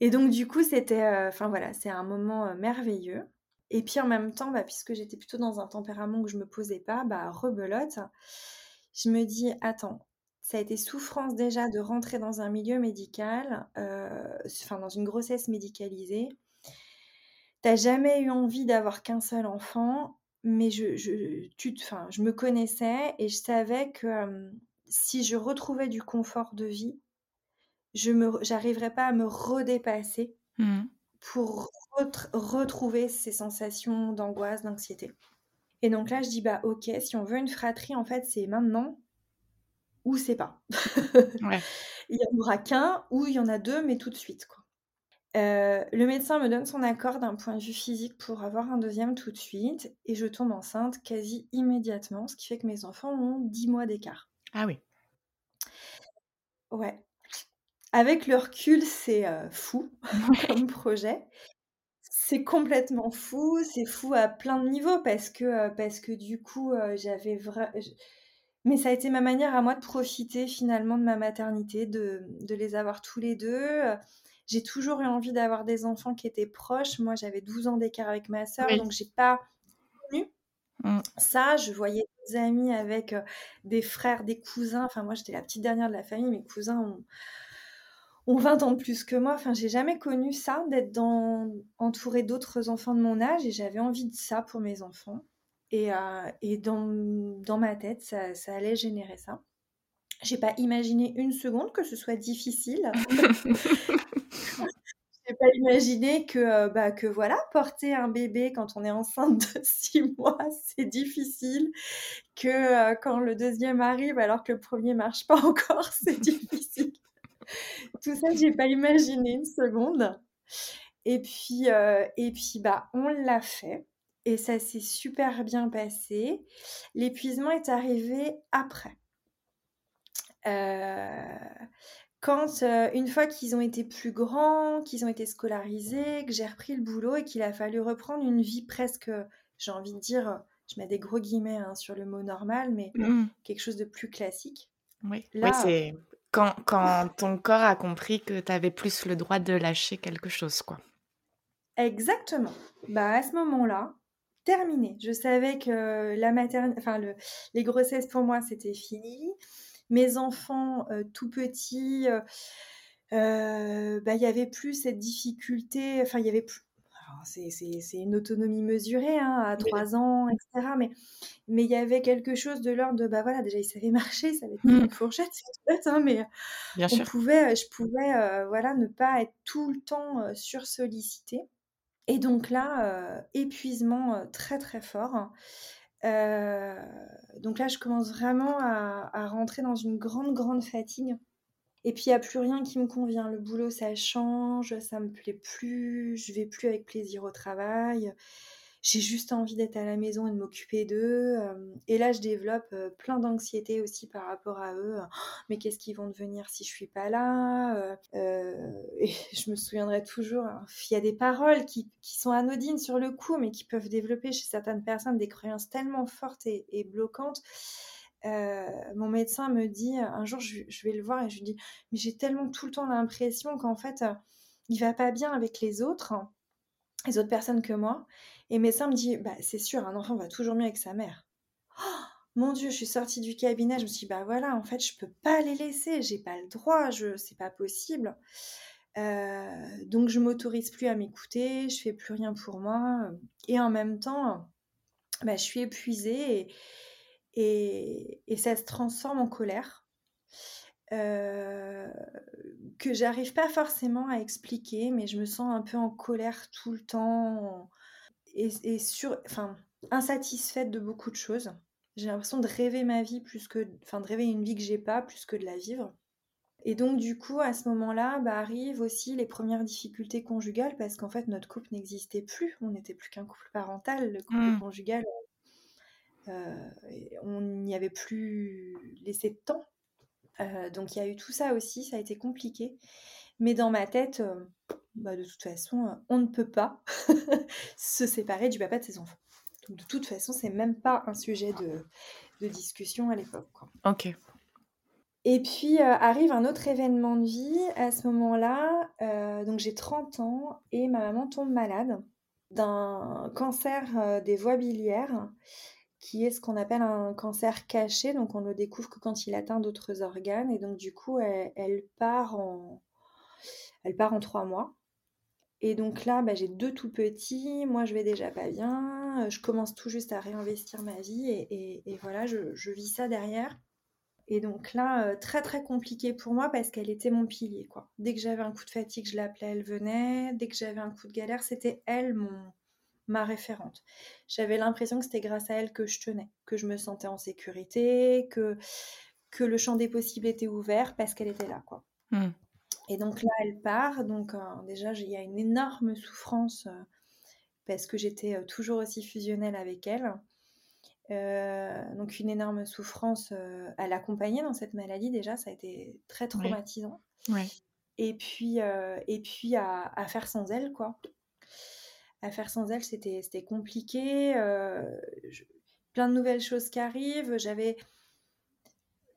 Et donc, du coup, c'était, euh, enfin voilà, c'est un moment euh, merveilleux. Et puis en même temps, bah, puisque j'étais plutôt dans un tempérament où je me posais pas, bah, rebelote, je me dis, attends, ça a été souffrance déjà de rentrer dans un milieu médical, euh, enfin dans une grossesse médicalisée. T'as jamais eu envie d'avoir qu'un seul enfant, mais je, je, tu, enfin, je me connaissais et je savais que si je retrouvais du confort de vie, je me, pas à me redépasser mmh. pour retrouver ces sensations d'angoisse, d'anxiété. Et donc là, je dis bah ok, si on veut une fratrie, en fait, c'est maintenant ou c'est pas. [laughs] il y en aura qu'un ou il y en a deux, mais tout de suite quoi. Euh, le médecin me donne son accord d'un point de vue physique pour avoir un deuxième tout de suite et je tombe enceinte quasi immédiatement, ce qui fait que mes enfants ont 10 mois d'écart. Ah oui. Ouais. Avec le recul, c'est fou [laughs] comme projet. C'est complètement fou, c'est fou à plein de niveaux parce que, parce que du coup, j'avais vraiment... Mais ça a été ma manière à moi de profiter finalement de ma maternité, de, les avoir tous les deux. J'ai toujours eu envie d'avoir des enfants qui étaient proches. Moi, j'avais 12 ans d'écart avec ma sœur, donc j'ai pas connu mmh. ça. Je voyais des amis avec des frères, des cousins. Enfin, moi, j'étais la petite dernière de la famille. Mes cousins ont ont 20 ans de plus que moi. Enfin, j'ai jamais connu ça, d'être dans, entourée d'autres enfants de mon âge, et j'avais envie de ça pour mes enfants. Et, euh, et dans, dans, ma tête, ça, ça, allait générer ça. J'ai pas imaginé une seconde que ce soit difficile. [laughs] J'ai pas imaginé que, euh, bah, que voilà, porter un bébé quand on est enceinte de [laughs] 6 mois, c'est difficile. Que euh, quand le deuxième arrive alors que le premier marche pas encore, [laughs] c'est difficile. Tout ça, j'ai pas imaginé une seconde. Et puis, euh, et puis bah, on l'a fait. Et ça s'est super bien passé. L'épuisement est arrivé après. Euh, quand, euh, une fois qu'ils ont été plus grands, qu'ils ont été scolarisés, que j'ai repris le boulot et qu'il a fallu reprendre une vie presque, j'ai envie de dire, je mets des gros guillemets hein, sur le mot normal, mais mmh. quelque chose de plus classique. Oui, Là, c'est quand, ton corps a compris que tu avais plus le droit de lâcher quelque chose, quoi. Exactement. Bah, à ce moment-là, terminé. Je savais que la maternité, enfin, le, les grossesses pour moi, c'était fini. Mes enfants euh, tout petits, euh, euh, bah, il n'y avait plus cette difficulté, enfin, il y avait plus, c'est une autonomie mesurée hein, à 3 ans, etc. Mais mais il y avait quelque chose de l'ordre de bah voilà déjà il savait [laughs] marcher, il savait tenir mmh. une fourchette, c'est tout hein, mais Bien on pouvait, je pouvais euh, voilà ne pas être tout le temps euh, sur sollicité. Et donc là euh, épuisement très très fort. donc là je commence vraiment à, à rentrer dans une grande grande fatigue. Et puis, il n'y a plus rien qui me convient. Le boulot, ça change, ça me plaît plus, je vais plus avec plaisir au travail. J'ai juste envie d'être à la maison et de m'occuper d'eux. Et là, je développe plein d'anxiété aussi par rapport à eux. [gasps] Mais qu'est-ce qu'ils vont devenir si je suis pas là Et [laughs] je me souviendrai toujours, hein, il y a des paroles qui, sont anodines sur le coup, mais qui peuvent développer chez certaines personnes des croyances tellement fortes et bloquantes. Euh, mon médecin me dit, un jour, je, vais le voir et je lui dis, mais j'ai tellement tout le temps l'impression qu'en fait, euh, il va pas bien avec les autres, les autres personnes que moi. Et le médecin me dit, bah, c'est sûr, un enfant va toujours mieux avec sa mère. Oh, mon Dieu, je suis sortie du cabinet, je me suis dit, bah voilà, en fait, je peux pas les laisser, j'ai pas le droit, je, c'est pas possible. donc je m'autorise plus à m'écouter, je fais plus rien pour moi, et en même temps, bah, je suis épuisée et, et, ça se transforme en colère. que j'arrive pas forcément à expliquer, mais je me sens un peu en colère tout le temps et, et sur, enfin, insatisfaite de beaucoup de choses. J'ai l'impression de rêver ma vie plus que, enfin, de rêver une vie que j'ai pas plus que de la vivre. Et donc, du coup, à ce moment-là, bah, arrivent aussi les premières difficultés conjugales parce qu'en fait, notre couple n'existait plus. On n'était plus qu'un couple parental. Le couple mmh. conjugal, euh, on n'y avait plus laissé de temps. Euh, donc, il y a eu tout ça aussi. Ça a été compliqué. Mais dans ma tête, euh, bah, de toute façon, on ne peut pas [laughs] se séparer du papa de ses enfants. Donc, de toute façon, c'est même pas un sujet de, de discussion à l'époque. Ok. Et puis euh, arrive un autre événement de vie à ce moment-là. Euh, donc j'ai 30 ans et ma maman tombe malade d'un cancer euh, des voies biliaires qui est ce qu'on appelle un cancer caché. Donc on le découvre que quand il atteint d'autres organes. Et donc du coup, elle, part, en, elle part en trois mois. Et donc là, bah, j'ai deux tout petits. Moi, je vais déjà pas bien. Je commence tout juste à réinvestir ma vie. Et, voilà, je, je vis ça derrière. Et donc là, euh, très très compliqué pour moi parce qu'elle était mon pilier. Quoi. Dès que j'avais un coup de fatigue, je l'appelais, elle venait. Dès que j'avais un coup de galère, c'était elle mon, ma référente. J'avais l'impression que c'était grâce à elle que je tenais, que je me sentais en sécurité, que, que le champ des possibles était ouvert parce qu'elle était là. Quoi. Mmh. Et donc là, elle part. Donc euh, déjà, il y a une énorme souffrance euh, parce que j'étais toujours aussi fusionnelle avec elle. Euh, donc une énorme souffrance euh, à l'accompagner dans cette maladie déjà, ça a été très traumatisant. Et puis, euh, et puis à, faire sans elle, quoi. À faire sans elle, c'était compliqué. plein de nouvelles choses qui arrivent. J'avais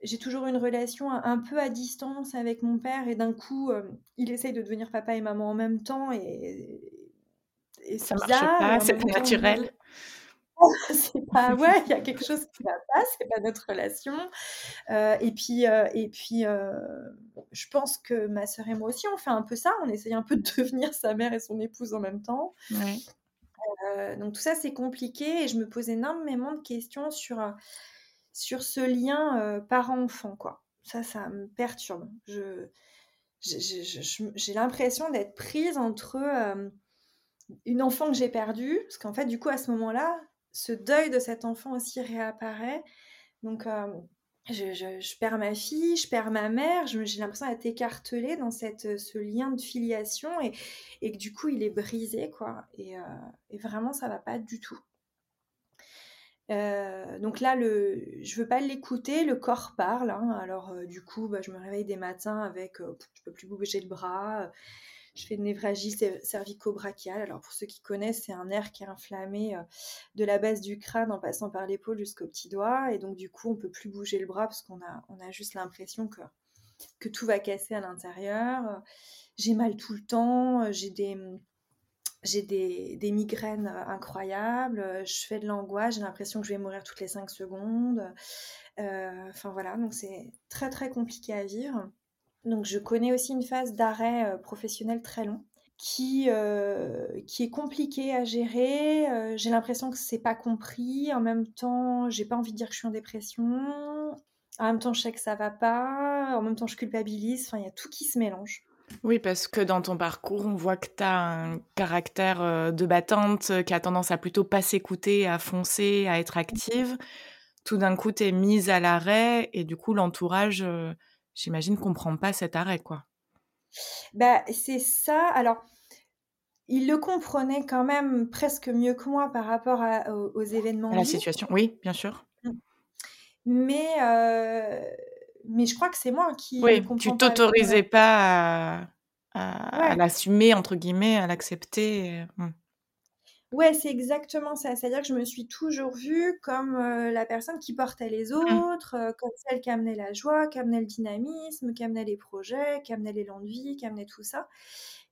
j'ai toujours une relation un, peu à distance avec mon père et d'un coup, il essaye de devenir papa et maman en même temps et, et ça marche pas, c'est pas naturel. [laughs] c'est pas [laughs] ouais il y a quelque chose qui va pas c'est pas notre relation. Euh, et puis euh, et puis euh, je pense que ma sœur et moi aussi on fait un peu ça on essaye un peu de devenir sa mère et son épouse en même temps. Donc tout ça c'est compliqué et je me pose énormément de questions sur sur ce lien parent-enfant quoi. Ça ça me perturbe. Je j'ai l'impression d'être prise entre une enfant que j'ai perdue, parce qu'en fait, du coup, à ce moment-là, ce deuil de cet enfant aussi réapparaît. Donc, euh, je, perds ma fille, je perds ma mère, j'ai l'impression d'être écartelée dans cette, ce lien de filiation et, et, que du coup, il est brisé, quoi. Et, euh, vraiment, ça va pas du tout. Euh, donc là, le, je veux pas l'écouter, le corps parle. Hein. alors du coup, bah, je me réveille des matins avec, je peux plus bouger le bras, je fais une névragie cervico-brachiale. Alors pour ceux qui connaissent, c'est un nerf qui est inflammé euh, de la base du crâne en passant par l'épaule jusqu'au petit doigt. Et donc du coup, on peut plus bouger le bras parce qu'on a, on a juste l'impression que, que tout va casser à l'intérieur. J'ai mal tout le temps, j'ai des, j'ai des, des, migraines incroyables, je fais de l'angoisse, j'ai l'impression que je vais mourir toutes les 5 secondes. Euh, enfin voilà, donc c'est très très compliqué à vivre. Donc je connais aussi une phase d'arrêt euh, professionnel très long qui, euh, qui est compliqué à gérer. Euh, j'ai l'impression que c'est pas compris. En même temps, j'ai pas envie de dire que je suis en dépression. En même temps, je sais que ça va pas. En même temps, je culpabilise. Enfin, il y a tout qui se mélange. Oui, parce que dans ton parcours, on voit que tu as un caractère de battante qui a tendance à plutôt pas s'écouter, à foncer, à être active. Tout d'un coup, tu es mise à l'arrêt et du coup, l'entourage j'imagine qu'on prend pas cet arrêt, quoi. Bah, c'est ça. Alors, il le comprenait quand même presque mieux que moi par rapport aux, événements. la situation, oui, bien sûr. Mmh. Mais, euh, mais je crois que c'est moi qui. Oui, tu t'autorisais pas à, l'assumer, entre guillemets, à l'accepter. Mmh. Ouais, c'est exactement ça. C'est-à-dire que je me suis toujours vue comme euh, la personne qui portait les mmh. autres, euh, comme celle qui amenait la joie, qui amenait le dynamisme, qui amenait les projets, qui amenait l'élan de vie, qui amenait tout ça.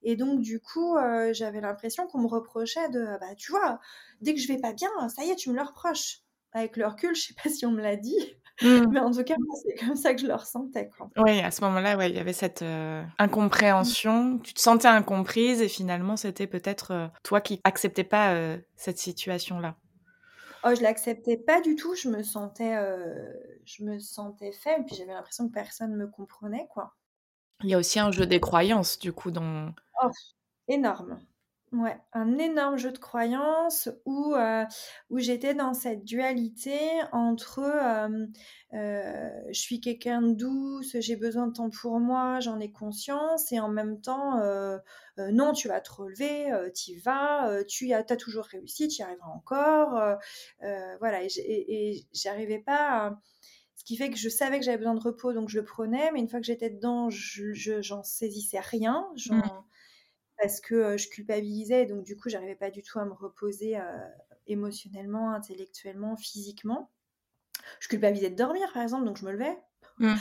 Et donc, du coup, euh, j'avais l'impression qu'on me reprochait de, bah, tu vois, dès que je vais pas bien, ça y est, tu me le reproches. Avec le recul, je sais pas si on me l'a dit, Mmh. Mais en tout cas, c'est comme ça que je le ressentais. Oui, à ce moment-là, ouais, il y avait cette euh, incompréhension. Tu te sentais incomprise et finalement, c'était peut-être euh, toi qui acceptais pas euh, cette situation-là. Oh, je l'acceptais pas du tout. Je me sentais, je me sentais faible. Puis j'avais l'impression que personne me comprenait, quoi. Il y a aussi un jeu des croyances, du coup, dans. Oh, énorme. Ouais, un énorme jeu de croyances où, euh, j'étais dans cette dualité entre euh, je suis quelqu'un de douce, j'ai besoin de temps pour moi, j'en ai conscience, et en même temps, non, tu vas te relever, tu y vas, tu as, toujours réussi, tu y arriveras encore. voilà, et j'arrivais pas Ce qui fait que je savais que j'avais besoin de repos, donc je le prenais, mais une fois que j'étais dedans, je, j'en saisissais rien. Mmh parce que je culpabilisais, donc du coup, j'arrivais pas du tout à me reposer émotionnellement, intellectuellement, physiquement. Je culpabilisais de dormir, par exemple, donc je me levais. Mmh.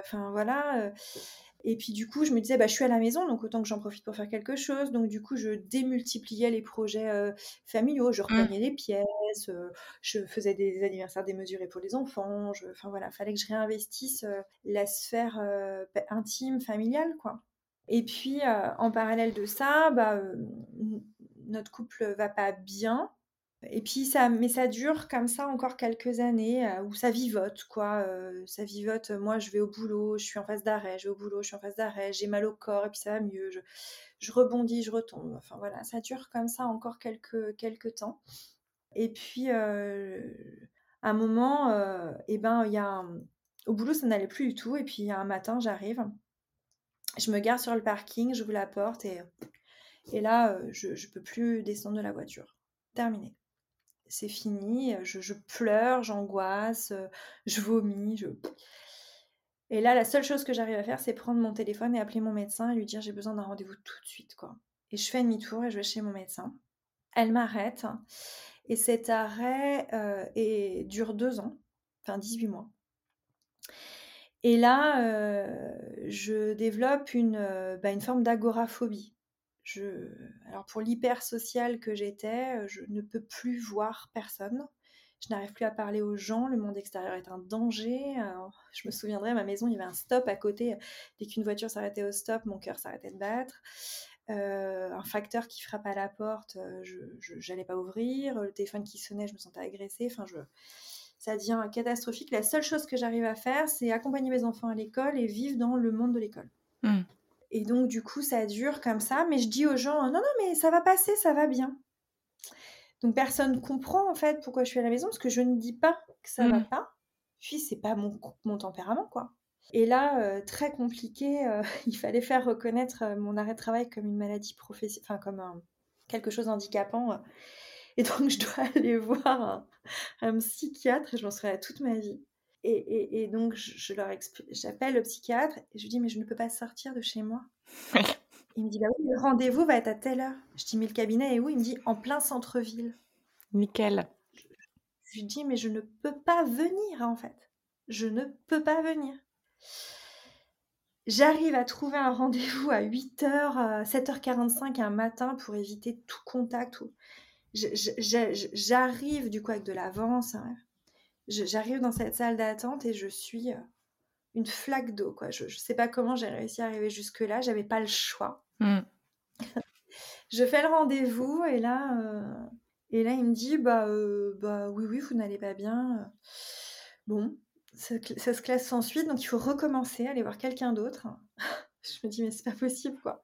Enfin voilà. Et puis du coup, je me disais, bah, je suis à la maison, donc autant que j'en profite pour faire quelque chose. Donc du coup, je démultipliais les projets familiaux, je mmh. repeignais les pièces, je faisais des anniversaires démesurés pour les enfants. Enfin voilà, fallait que je réinvestisse la sphère intime, familiale, quoi. Et puis, euh, en parallèle de ça, bah, euh, notre couple va pas bien. Et puis, ça, mais ça dure comme ça encore quelques années euh, où ça vivote, quoi. ça vivote. Moi, je vais au boulot, je suis en phase d'arrêt, je vais au boulot, je suis en phase d'arrêt, j'ai mal au corps et puis ça va mieux. Je, je, rebondis, je retombe. Enfin, voilà, ça dure comme ça encore quelques, quelques temps. Et puis, à un moment, eh ben, y a au boulot, ça n'allait plus du tout. Et puis, un matin, j'arrive je me gare sur le parking, j'ouvre la porte et, là, euh, je ne peux plus descendre de la voiture. Terminé. C'est fini, je, pleure, j'angoisse, euh, je vomis. [sniffs] Et là, la seule chose que j'arrive à faire, c'est prendre mon téléphone et appeler mon médecin et lui dire j'ai besoin d'un rendez-vous tout de suite. quoi. Et je fais demi-tour et je vais chez mon médecin. Elle m'arrête. Et cet arrêt euh, dure deux ans, enfin 18 mois. Et là, euh, je développe une, euh, bah, forme d'agoraphobie. Alors pour l'hypersocial que j'étais, euh, je ne peux plus voir personne. Je n'arrive plus à parler aux gens. Le monde extérieur est un danger. je me souviendrai, à ma maison, il y avait un stop à côté. Dès qu'une voiture s'arrêtait au stop, mon cœur s'arrêtait de battre. un facteur qui frappe à la porte, je n'allais pas ouvrir. Le téléphone qui sonnait, je me sentais agressée. Enfin, je, ça devient catastrophique. La seule chose que j'arrive à faire, c'est accompagner mes enfants à l'école et vivre dans le monde de l'école. Hmm. Et donc, du coup, ça dure comme ça. Mais je dis aux gens, non, non, mais ça va passer, ça va bien. Donc, personne comprend, en fait, pourquoi je suis à la maison, parce que je ne dis pas que ça ne va hmm. pas. Puis, c'est pas mon, mon tempérament, quoi. Et là, euh, très compliqué, euh, [laughs] il fallait faire reconnaître euh, mon arrêt de travail comme une maladie professionnelle, enfin, comme un, quelque chose d'handicapant. Et donc, [laughs] je dois aller voir un, psychiatre et je m'en souviens toute ma vie. Et, et, donc, je, leur j'appelle le psychiatre et je lui dis, mais je ne peux pas sortir de chez moi. [laughs] Il me dit, bah oui, le rendez-vous va être à telle heure. Je dis, mais le cabinet est où? Il me dit, en plein centre-ville. Nickel. Je, lui dis, mais je ne peux pas venir, en fait. Je ne peux pas venir. J'arrive à trouver un rendez-vous à 8h, 7h45 un matin pour éviter tout contact j'arrive du coup avec de l'avance. Hein. J'arrive dans cette salle d'attente et je suis euh, une flaque d'eau. Quoi. Je ne sais pas comment j'ai réussi à arriver jusque-là. J'avais pas le choix. Mmh. [laughs] je fais le rendez-vous et là, euh, et là, il me dit bah, euh, bah oui, oui, vous n'allez pas bien. Bon, ça, se classe sans suite, donc il faut recommencer, aller voir quelqu'un d'autre. [laughs] je me dis mais c'est pas possible quoi.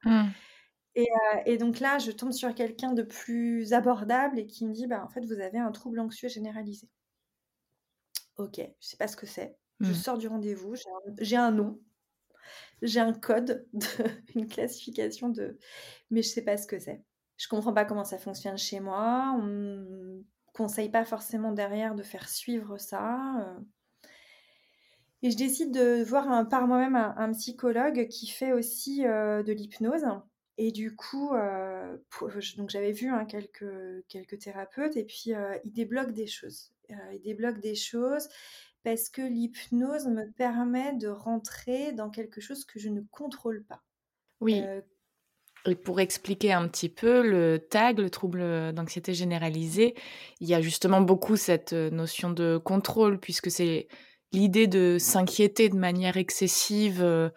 Euh, et, donc là, je tombe sur quelqu'un de plus abordable et qui me dit, bah, en fait, vous avez un trouble anxieux généralisé. Ok, je sais pas ce que c'est. Je mmh. sors du rendez-vous, j'ai un, nom, j'ai un code, [laughs] une classification de, mais je sais pas ce que c'est. Je comprends pas comment ça fonctionne chez moi. On ne conseille pas forcément derrière de faire suivre ça. Euh. Et je décide de voir par moi-même un, psychologue qui fait aussi euh, de l'hypnose et du coup, euh, donc j'avais vu hein, quelques, quelques thérapeutes et puis euh, ils débloquent des choses. Euh, ils débloquent des choses parce que l'hypnose me permet de rentrer dans quelque chose que je ne contrôle pas. Oui. Et pour expliquer un petit peu le TAG, le trouble d'anxiété généralisée, il y a justement beaucoup cette notion de contrôle puisque c'est l'idée de s'inquiéter de manière excessive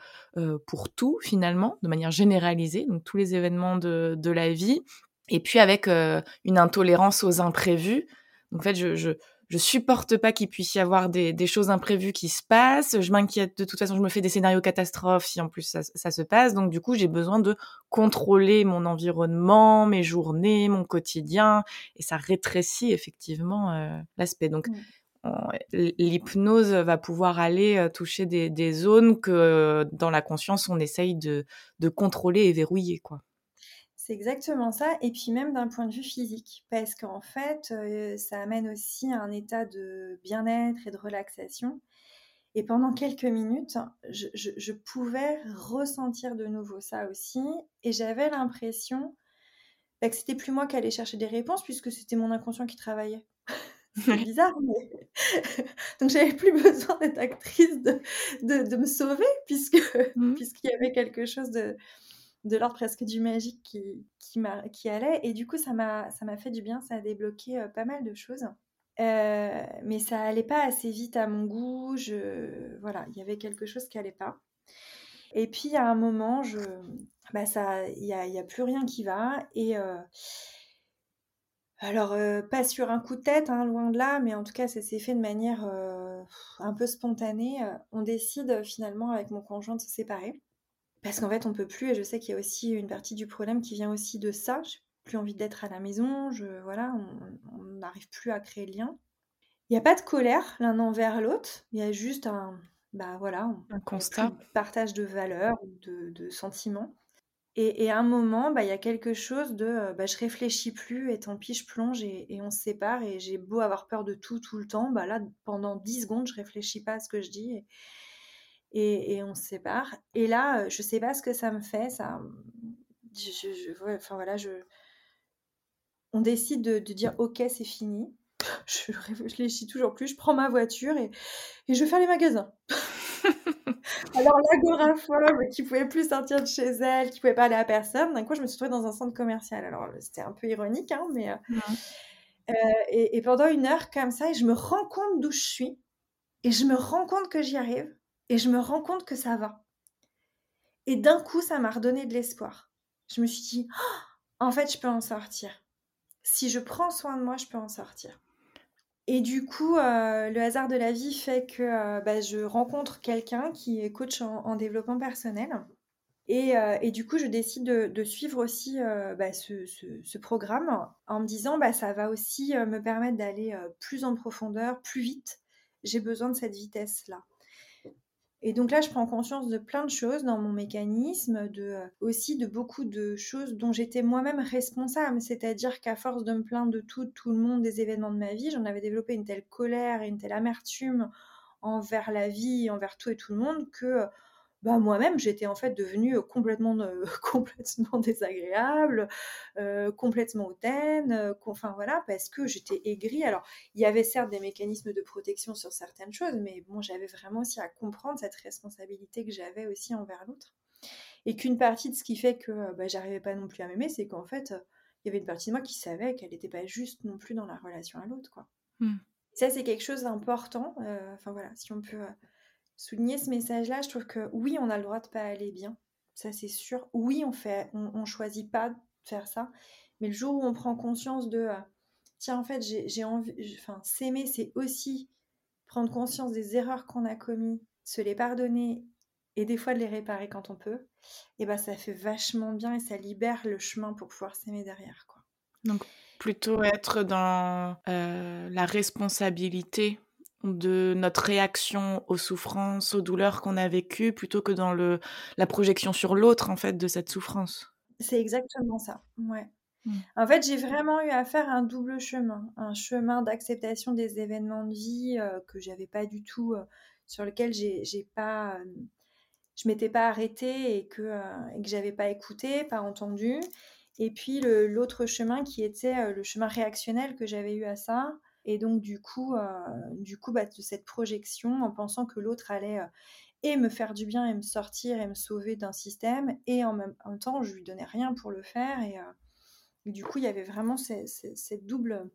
pour tout finalement, de manière généralisée, donc tous les événements de, de la vie, et puis avec une intolérance aux imprévus. Donc, en fait, je, je, je supporte pas qu'il puisse y avoir des, des, choses imprévues qui se passent. Je m'inquiète de toute façon, je me fais des scénarios catastrophes si en plus ça, ça se passe. Donc du coup, j'ai besoin de contrôler mon environnement, mes journées, mon quotidien, et ça rétrécit effectivement euh, l'aspect. Donc l'hypnose va pouvoir aller euh, toucher des, zones que dans la conscience on essaye de, contrôler et verrouiller, quoi. C'est exactement ça. Et puis même d'un point de vue physique, parce qu'en fait, euh, ça amène aussi un état de bien-être et de relaxation. Et pendant quelques minutes, je, pouvais ressentir de nouveau ça aussi. Et j'avais l'impression bah, que c'était plus moi qui allais chercher des réponses, puisque c'était mon inconscient qui travaillait. [laughs] C'est bizarre, mais... [laughs] Donc j'avais plus besoin d'être actrice de, de, me sauver, puisque mmh. puisqu'il y avait quelque chose de de l'ordre presque du magique qui, qui, qui allait. Et du coup, ça m'a fait du bien, ça a débloqué euh, pas mal de choses. Euh, mais ça allait pas assez vite à mon goût. Je, voilà, il y avait quelque chose qui allait pas. Et puis à un moment, je, bah ça, il y a, y a, plus rien qui va. Et euh, alors, pas sur un coup de tête, hein, loin de là, mais en tout cas, ça s'est fait de manière un peu spontanée. On décide finalement avec mon conjoint de se séparer. Parce qu'en fait, on peut plus, et je sais qu'il y a aussi une partie du problème qui vient aussi de ça. J'ai plus envie d'être à la maison, je, voilà, on n'arrive plus à créer le lien. Il n'y a pas de colère l'un envers l'autre, il y a juste un, bah voilà, un constat, partage de valeurs, de, de sentiments. Et, à un moment, bah, il y a quelque chose de bah, je réfléchis plus et tant pis, je plonge et, on se sépare. Et j'ai beau avoir peur de tout tout le temps, bah là, pendant 10 secondes, je réfléchis pas à ce que je dis. Et, on se sépare. Et là, euh, je sais pas ce que ça me fait. Ça, je, enfin je, on décide de, dire ok, c'est fini. [laughs] Je réfléchis toujours plus. Je prends ma voiture et je vais faire les magasins. [laughs] Alors l'agoraphobe qui pouvait plus sortir de chez elle, qui pouvait pas aller à personne, d'un coup je me suis retrouvée dans un centre commercial. Alors c'était un peu ironique, hein, mais euh, euh, et, et, pendant une heure comme ça, et je me rends compte d'où je suis, et je me rends compte que j'y arrive, et je me rends compte que ça va. Et d'un coup, ça m'a redonné de l'espoir. Je me suis dit, oh, en fait, je peux en sortir. Si je prends soin de moi, je peux en sortir. Et du coup, euh, le hasard de la vie fait que euh, bah, je rencontre quelqu'un qui est coach en, développement personnel. Euh, et, du coup, je décide de, suivre aussi bah, ce, programme en me disant, bah, ça va aussi me permettre d'aller plus en profondeur, plus vite. J'ai besoin de cette vitesse-là. Et donc là, je prends conscience de plein de choses dans mon mécanisme, de, euh, aussi de beaucoup de choses dont j'étais moi-même responsable. C'est-à-dire qu'à force de me plaindre de tout, tout le monde, des événements de ma vie, j'en avais développé une telle colère et une telle amertume envers la vie, envers tout et tout le monde, que bah, moi-même, j'étais en fait devenue complètement, [laughs] complètement désagréable, complètement hautaine, enfin voilà, parce que j'étais aigrie. Alors, il y avait certes des mécanismes de protection sur certaines choses, mais bon, j'avais vraiment aussi à comprendre cette responsabilité que j'avais aussi envers l'autre. Et qu'une partie de ce qui fait que bah, j'arrivais pas non plus à m'aimer, c'est qu'en fait, il y avait une partie de moi qui savait qu'elle n'était pas juste non plus dans la relation à l'autre, quoi. Mmh. Ça, c'est quelque chose d'important. Enfin voilà, si on peut souligner ce message-là, je trouve que oui, on a le droit de pas aller bien, ça c'est sûr. Oui, on fait, on, choisit pas de faire ça, mais le jour où on prend conscience de, euh, tiens, en fait, j'ai envie, enfin, s'aimer, c'est aussi prendre conscience des erreurs qu'on a commises, se les pardonner et des fois de les réparer quand on peut, et ben ça fait vachement bien et ça libère le chemin pour pouvoir s'aimer derrière, quoi. Donc plutôt être dans euh, la responsabilité de notre réaction aux souffrances, aux douleurs qu'on a vécues, plutôt que dans le, la projection sur l'autre, en fait, de cette souffrance. C'est exactement ça, ouais. Mmh. En fait, j'ai vraiment eu à faire un double chemin, un chemin d'acceptation des événements de vie euh, que j'avais pas du tout, euh, sur lequel j'ai pas, euh, je m'étais pas arrêtée et que, et que j'avais pas écouté, pas entendu. Et puis l'autre chemin qui était le chemin réactionnel que j'avais eu à ça, et donc, du coup, euh, du coup bah, de cette projection, en pensant que l'autre allait euh, et me faire du bien et me sortir et me sauver d'un système, et en même, temps, je lui donnais rien pour le faire. Et, euh, du coup, il y avait vraiment cette, double,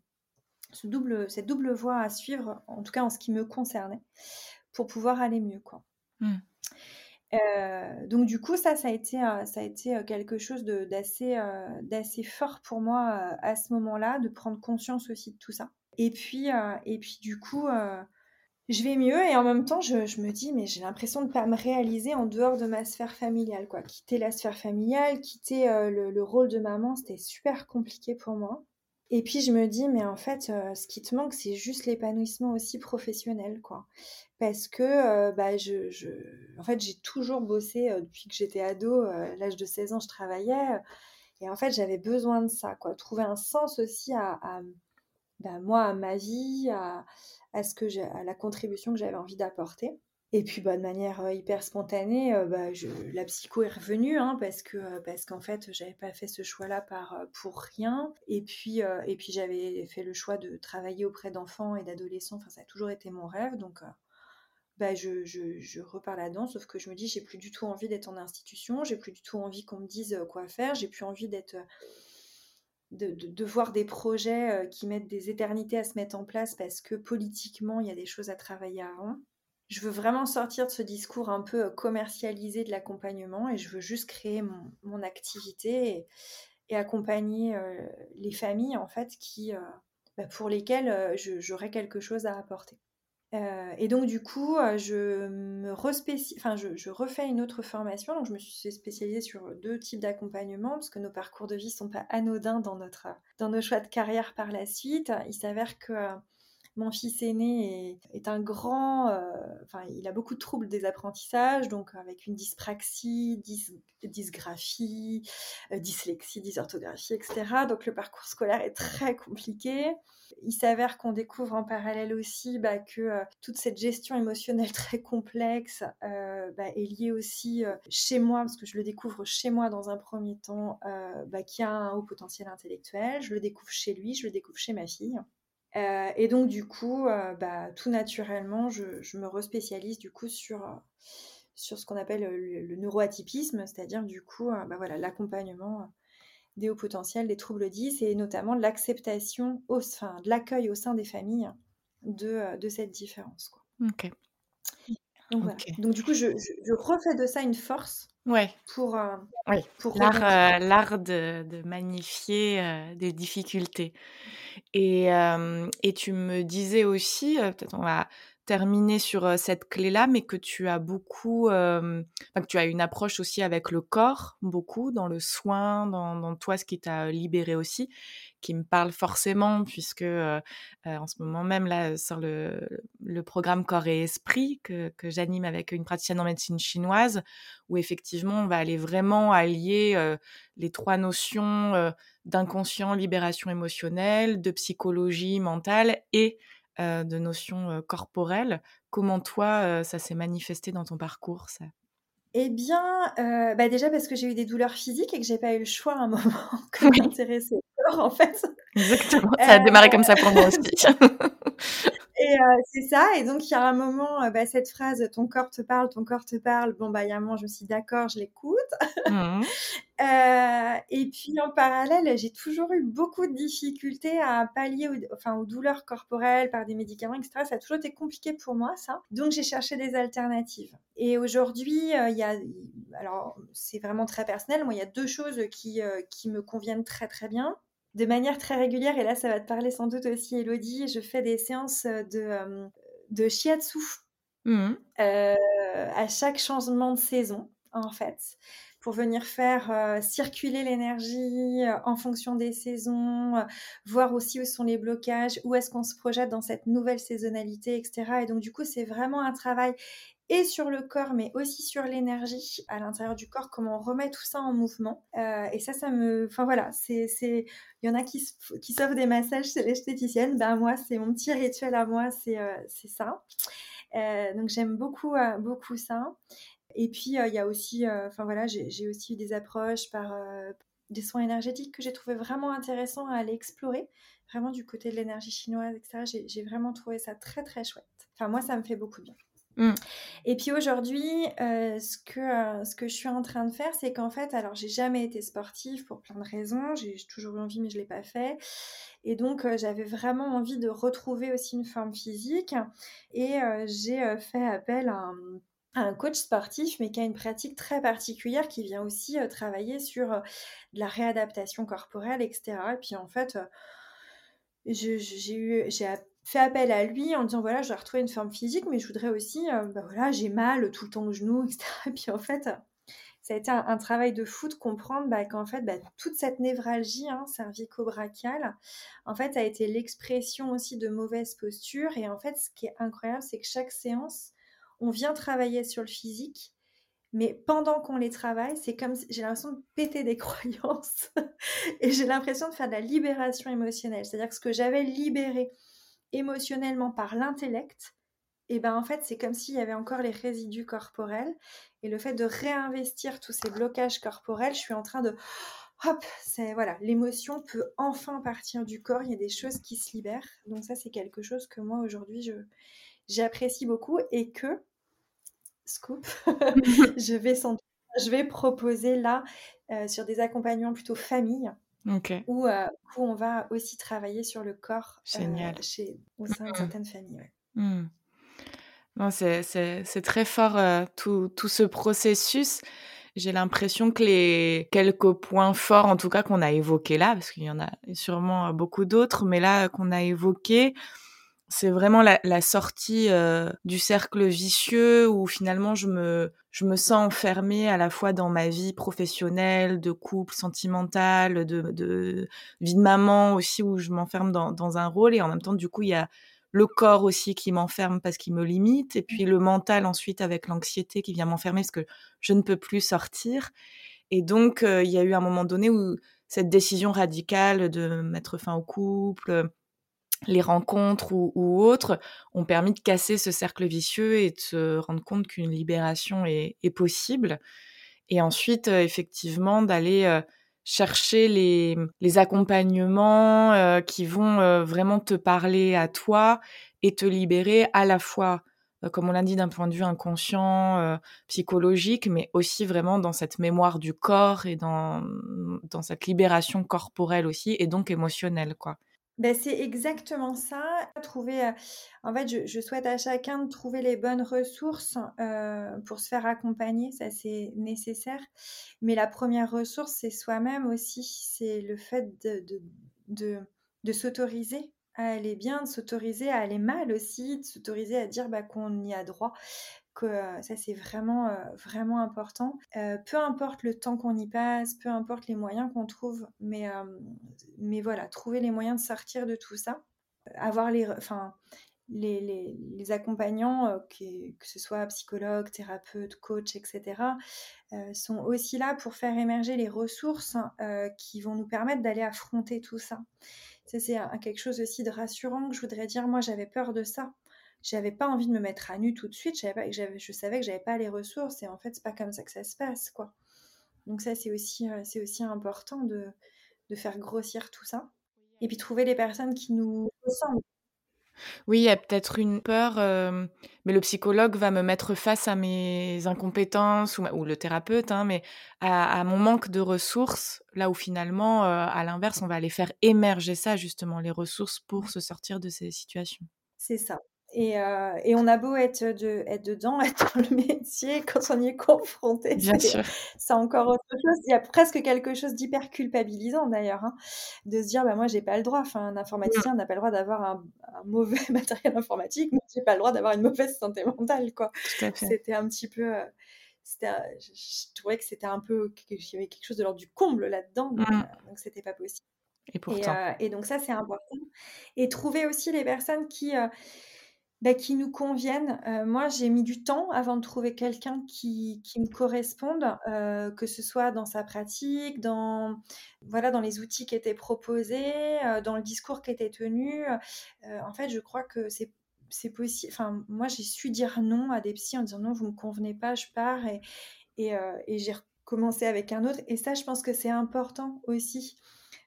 ce double, cette double voie à suivre, en tout cas en ce qui me concernait, pour pouvoir aller mieux, quoi. Mmh. donc du coup, ça, ça a été, ça a été quelque chose d'assez, d'assez fort pour moi à ce moment-là, de prendre conscience aussi de tout ça. Et puis, et puis du coup, je vais mieux et en même temps, je, me dis, mais j'ai l'impression de ne pas me réaliser en dehors de ma sphère familiale. Quoi. Quitter la sphère familiale, quitter le, rôle de maman, c'était super compliqué pour moi. Et puis je me dis, mais en fait, ce qui te manque, c'est juste l'épanouissement aussi professionnel. quoi. Parce que bah, je, en fait, j'ai toujours bossé depuis que j'étais ado. à l'âge de 16 ans, je travaillais. et en fait, j'avais besoin de ça. quoi. Trouver un sens aussi à bah, moi, à ma vie, à à, ce que à la contribution que j'avais envie d'apporter. Et puis, bah, de manière euh, hyper spontanée, euh, bah, la psycho est revenue hein, parce que euh, parce qu'en fait, j'avais pas fait ce choix-là pour rien. Et puis puis j'avais fait le choix de travailler auprès d'enfants et d'adolescents. Enfin, ça a toujours été mon rêve, donc. Bah, je, je, je, repars là-dedans, sauf que je me dis, j'ai plus du tout envie d'être en institution, j'ai plus du tout envie qu'on me dise quoi faire, j'ai plus envie d'être de, voir des projets euh, qui mettent des éternités à se mettre en place parce que politiquement, il y a des choses à travailler avant. Je veux vraiment sortir de ce discours un peu euh, commercialisé de l'accompagnement et je veux juste créer mon, activité et, accompagner euh, les familles en fait qui, bah, pour lesquelles j'aurais quelque chose à apporter. Euh, et donc, du coup, euh, je, me enfin, je, refais une autre formation. Donc, je me suis spécialisée sur deux types d'accompagnement parce que nos parcours de vie sont pas anodins dans, notre, dans nos choix de carrière par la suite. Il s'avère que euh, mon fils aîné est, un grand, enfin, il a beaucoup de troubles des apprentissages, donc avec une dyspraxie, dysgraphie, dyslexie, dysorthographie, etc. Donc le parcours scolaire est très compliqué. Il s'avère qu'on découvre en parallèle aussi bah, que euh, toute cette gestion émotionnelle [laughs] très complexe euh, bah, est liée aussi euh, chez moi, parce que je le découvre chez moi dans un premier temps, bah, qui a un haut potentiel intellectuel. Je le découvre chez lui, je le découvre chez ma fille. Et donc du coup, tout naturellement, je, me respécialise du coup sur sur ce qu'on appelle le, neuroatypisme, c'est-à-dire du coup, voilà, l'accompagnement des hauts potentiels, des troubles 10 et notamment l'acceptation, enfin, de l'accueil au sein des familles de, euh, de cette différence. Donc, voilà. Donc, du coup, je, je, refais de ça une force ouais. pour, euh, pour l'art, euh, l'art de, de, magnifier des difficultés. Et, et tu me disais aussi, peut-être on va terminer sur cette clé-là, mais que tu as beaucoup, que tu as une approche aussi avec le corps, beaucoup dans le soin, dans, toi, ce qui t'a libéré aussi, qui me parle forcément, puisque en ce moment même, là, sur le, programme Corps et Esprit que, que j'anime avec une praticienne en médecine chinoise, où effectivement, on va aller vraiment allier les trois notions d'inconscient, libération émotionnelle, de psychologie mentale et euh, de notions euh, corporelles. Comment toi, euh, ça s'est manifesté dans ton parcours ça? Eh bien, bah déjà parce que j'ai eu des douleurs physiques et que j'ai pas eu le choix à un [laughs] moment que m'intéresser au corps, en fait. [laughs] Exactement, ça a démarré comme ça pour moi aussi. [laughs] [laughs] Et c'est ça. Et donc, il y a un moment, bah, cette phrase ton corps te parle, ton corps te parle. Bon, bah, il y a un moment, je me suis d'accord, je l'écoute. Mmh. et puis, en parallèle, j'ai toujours eu beaucoup de difficultés à pallier aux, enfin, aux douleurs corporelles par des médicaments, etc. Ça a toujours été compliqué pour moi, ça. Donc, j'ai cherché des alternatives. Et aujourd'hui, il y a, alors, c'est vraiment très personnel. Moi, il y a deux choses qui, qui me conviennent très, très bien de manière très régulière, et là ça va te parler sans doute aussi Elodie, je fais des séances de, euh, de shiatsu mmh. euh, à chaque changement de saison en fait pour venir faire euh, circuler l'énergie en fonction des saisons, voir aussi où sont les blocages, où est-ce qu'on se projette dans cette nouvelle saisonnalité, etc. Et donc du coup, c'est vraiment un travail et sur le corps, mais aussi sur l'énergie à l'intérieur du corps, comment on remet tout ça en mouvement. Euh, et ça, ça me... Enfin voilà, c'est... Il y en a qui, qui s'offrent des massages chez l'esthéticienne. Ben moi, c'est mon petit rituel à moi, c'est euh, ça. Euh, donc j'aime beaucoup, beaucoup ça. Et puis, il y a aussi... Enfin voilà, j'ai aussi eu des approches par des soins énergétiques que j'ai trouvé vraiment intéressant à aller explorer, vraiment du côté de l'énergie chinoise, etc. J'ai vraiment trouvé ça très très chouette. Enfin moi, ça me fait beaucoup bien. Mmh. Et puis aujourd'hui, ce, que, ce que je suis en train de faire, c'est qu'en fait, alors j'ai jamais été sportive pour plein de raisons, j'ai toujours eu envie, mais je ne l'ai pas fait. Et donc, j'avais vraiment envie de retrouver aussi une forme physique. Et j'ai fait appel à un, coach sportif, mais qui a une pratique très particulière, qui vient aussi travailler sur de la réadaptation corporelle, etc. Et puis en fait, j'ai eu, fait appel à lui en disant voilà, je dois retrouver une forme physique, mais je voudrais aussi, bah voilà, j'ai mal tout le temps au genou, [laughs] etc. Et puis en fait, ça a été un, travail de fou de comprendre bah, qu'en fait, bah, toute cette névralgie hein, cervico-brachiale, en fait, a été l'expression aussi de mauvaise posture. Et en fait, ce qui est incroyable, c'est que chaque séance, on vient travailler sur le physique, mais pendant qu'on les travaille, c'est comme si j'ai l'impression de péter des [laughs] croyances et j'ai l'impression de faire de la libération émotionnelle. C'est-à-dire que ce que j'avais libéré émotionnellement par l'intellect, et ben en fait c'est comme s'il y avait encore les résidus corporels. Et le fait de réinvestir tous ces blocages corporels, je suis en train de hop, c'est voilà, l'émotion peut enfin partir du corps, il y a des choses qui se libèrent. Donc ça c'est quelque chose que moi aujourd'hui je j'apprécie beaucoup et que scoop, [laughs] je vais je vais proposer là euh, sur des accompagnements plutôt famille où, euh, où, on va aussi travailler sur le corps euh, chez, au sein de mmh. certaines familles. Mmh. C'est très fort euh, tout, tout, ce processus. J'ai l'impression que les quelques points forts, en tout cas qu'on a évoqués là, parce qu'il y en a sûrement beaucoup d'autres, mais là qu'on a évoqués, c'est vraiment la, la sortie du cercle vicieux où finalement je me, je me sens enfermée à la fois dans ma vie professionnelle, de couple, sentimentale, de, de vie de maman aussi où je m'enferme dans, dans un rôle. Et en même temps du coup il y a le corps aussi qui m'enferme parce qu'il me limite. Et puis le mental ensuite avec l'anxiété qui vient m'enfermer parce que je ne peux plus sortir. Et donc euh, il y a eu un moment donné où cette décision radicale de mettre fin au couple les rencontres ou, autres ont permis de casser ce cercle vicieux et de se rendre compte qu'une libération est, possible. Et ensuite, euh, effectivement, d'aller euh, chercher les, accompagnements euh, qui vont vraiment te parler à toi et te libérer à la fois, comme on l'a dit, d'un point de vue inconscient, psychologique, mais aussi vraiment dans cette mémoire du corps et dans, dans cette libération corporelle aussi, et donc émotionnelle, quoi. Ben, c'est exactement ça. Trouver, euh, en fait, je, souhaite à chacun de trouver les bonnes ressources euh, pour se faire accompagner, ça c'est nécessaire. Mais la première ressource, c'est soi-même aussi, c'est le fait de, s'autoriser à aller bien, de s'autoriser à aller mal aussi, de s'autoriser à dire bah, qu'on y a droit que ça c'est vraiment vraiment important. peu importe le temps qu'on y passe, peu importe les moyens qu'on trouve, mais mais voilà, trouver les moyens de sortir de tout ça, avoir les enfin les, les, accompagnants, que, que, ce soit psychologue, thérapeute, coach, etc., sont aussi là pour faire émerger les ressources qui vont nous permettre d'aller affronter tout ça. Ça, c'est quelque chose aussi de rassurant que je voudrais dire. Moi, j'avais peur de ça j'avais pas envie de me mettre à nu tout de suite. Je, pas, je savais que j'avais pas les ressources et en fait, c'est pas comme ça que ça se passe, quoi. Donc ça, c'est aussi, euh, c'est aussi important de, de faire grossir tout ça. Et puis trouver les personnes qui nous ressemblent. Oui, il y a peut-être une peur, euh, mais le psychologue va me mettre face à mes incompétences ou, ou le thérapeute, hein, mais à, mon manque de ressources, là où finalement, euh, à l'inverse, on va aller faire émerger ça, justement, les ressources pour se sortir de ces situations. C'est ça. Euh, et, on a beau être, de, être dedans, [laughs] être dans le métier, quand on y est confronté, c'est encore autre chose. Il y a presque quelque chose d'hyper culpabilisant d'ailleurs, hein, de se dire bah, moi j'ai pas le droit. Enfin, un informaticien n'a pas le droit d'avoir un, mauvais [laughs] matériel informatique, mais j'ai pas le droit d'avoir une mauvaise santé mentale. quoi. C'était un petit peu. Euh, je, trouvais que c'était un peu. qu'il y avait quelque chose de l'ordre du comble là-dedans, donc, mmh. euh, c'était pas possible. Et, pourtant. Et, donc ça c'est important. Et trouver aussi les personnes qui bah, qui nous conviennent. Euh, moi, j'ai mis du temps avant de trouver quelqu'un qui, qui me corresponde, euh, que ce soit dans sa pratique, dans, voilà, dans les outils qui étaient proposés, euh, dans le discours qui était tenu. en fait, je crois que c'est possible. Enfin, moi, j'ai su dire non à des psys en disant non, vous me convenez pas, je pars. Et, et, j'ai recommencé avec un autre. Et ça, je pense que c'est important aussi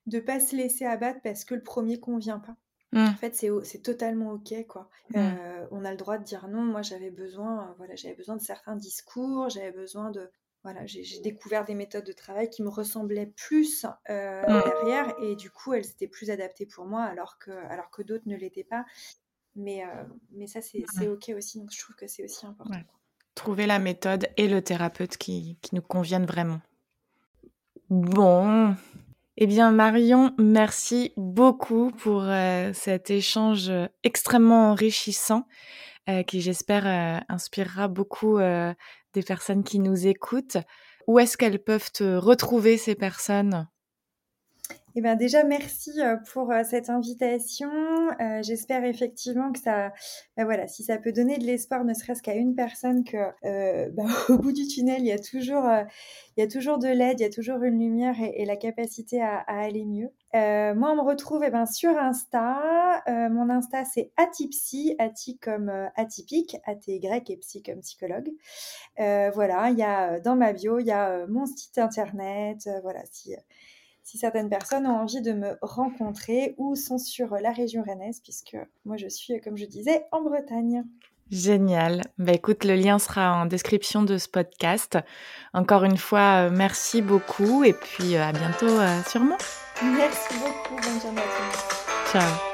de pas se laisser abattre parce que le premier convient pas. Mmh. En fait, c'est totalement OK, quoi. Mmh. on a le droit de dire non. Moi, j'avais besoin, voilà, j'avais besoin de certains discours, j'avais besoin de, voilà, j'ai découvert des méthodes de travail qui me ressemblaient plus derrière, et du coup, elles étaient plus adaptées pour moi, alors que, alors que d'autres ne l'étaient pas. Mais, mais ça, c'est OK aussi. Donc, je trouve que c'est aussi important. Trouver la méthode et le thérapeute qui, qui nous conviennent vraiment. Bon, eh bien, Marion, merci beaucoup pour euh, cet échange euh, extrêmement enrichissant euh, qui, j'espère, inspirera beaucoup des personnes qui nous écoutent. Où est-ce qu'elles peuvent te retrouver, ces personnes? Eh ben déjà, merci euh, pour euh, cette invitation. Euh, j'espère effectivement que ça, ben voilà, si ça peut donner de l'espoir, ne serait-ce qu'à une personne, que ben, [laughs] au bout du tunnel, il y a toujours, il y a toujours de l'aide, il y a toujours une lumière et, la capacité à, aller mieux. moi, on me retrouve eh ben, sur Insta. mon Insta, c'est Atipsy, Ati comme atypique, A-T-Y et psy comme psychologue. voilà, il y a dans ma bio, il y a mon site internet. voilà, si si certaines personnes ont envie de me rencontrer ou sont sur la région rennaise, puisque moi je suis, comme je disais, en Bretagne. Génial. Bah, écoute, le lien sera en description de ce podcast. Encore une fois, euh, merci beaucoup et puis euh, à bientôt euh, sûrement. Merci beaucoup. Bonne journée à Ciao.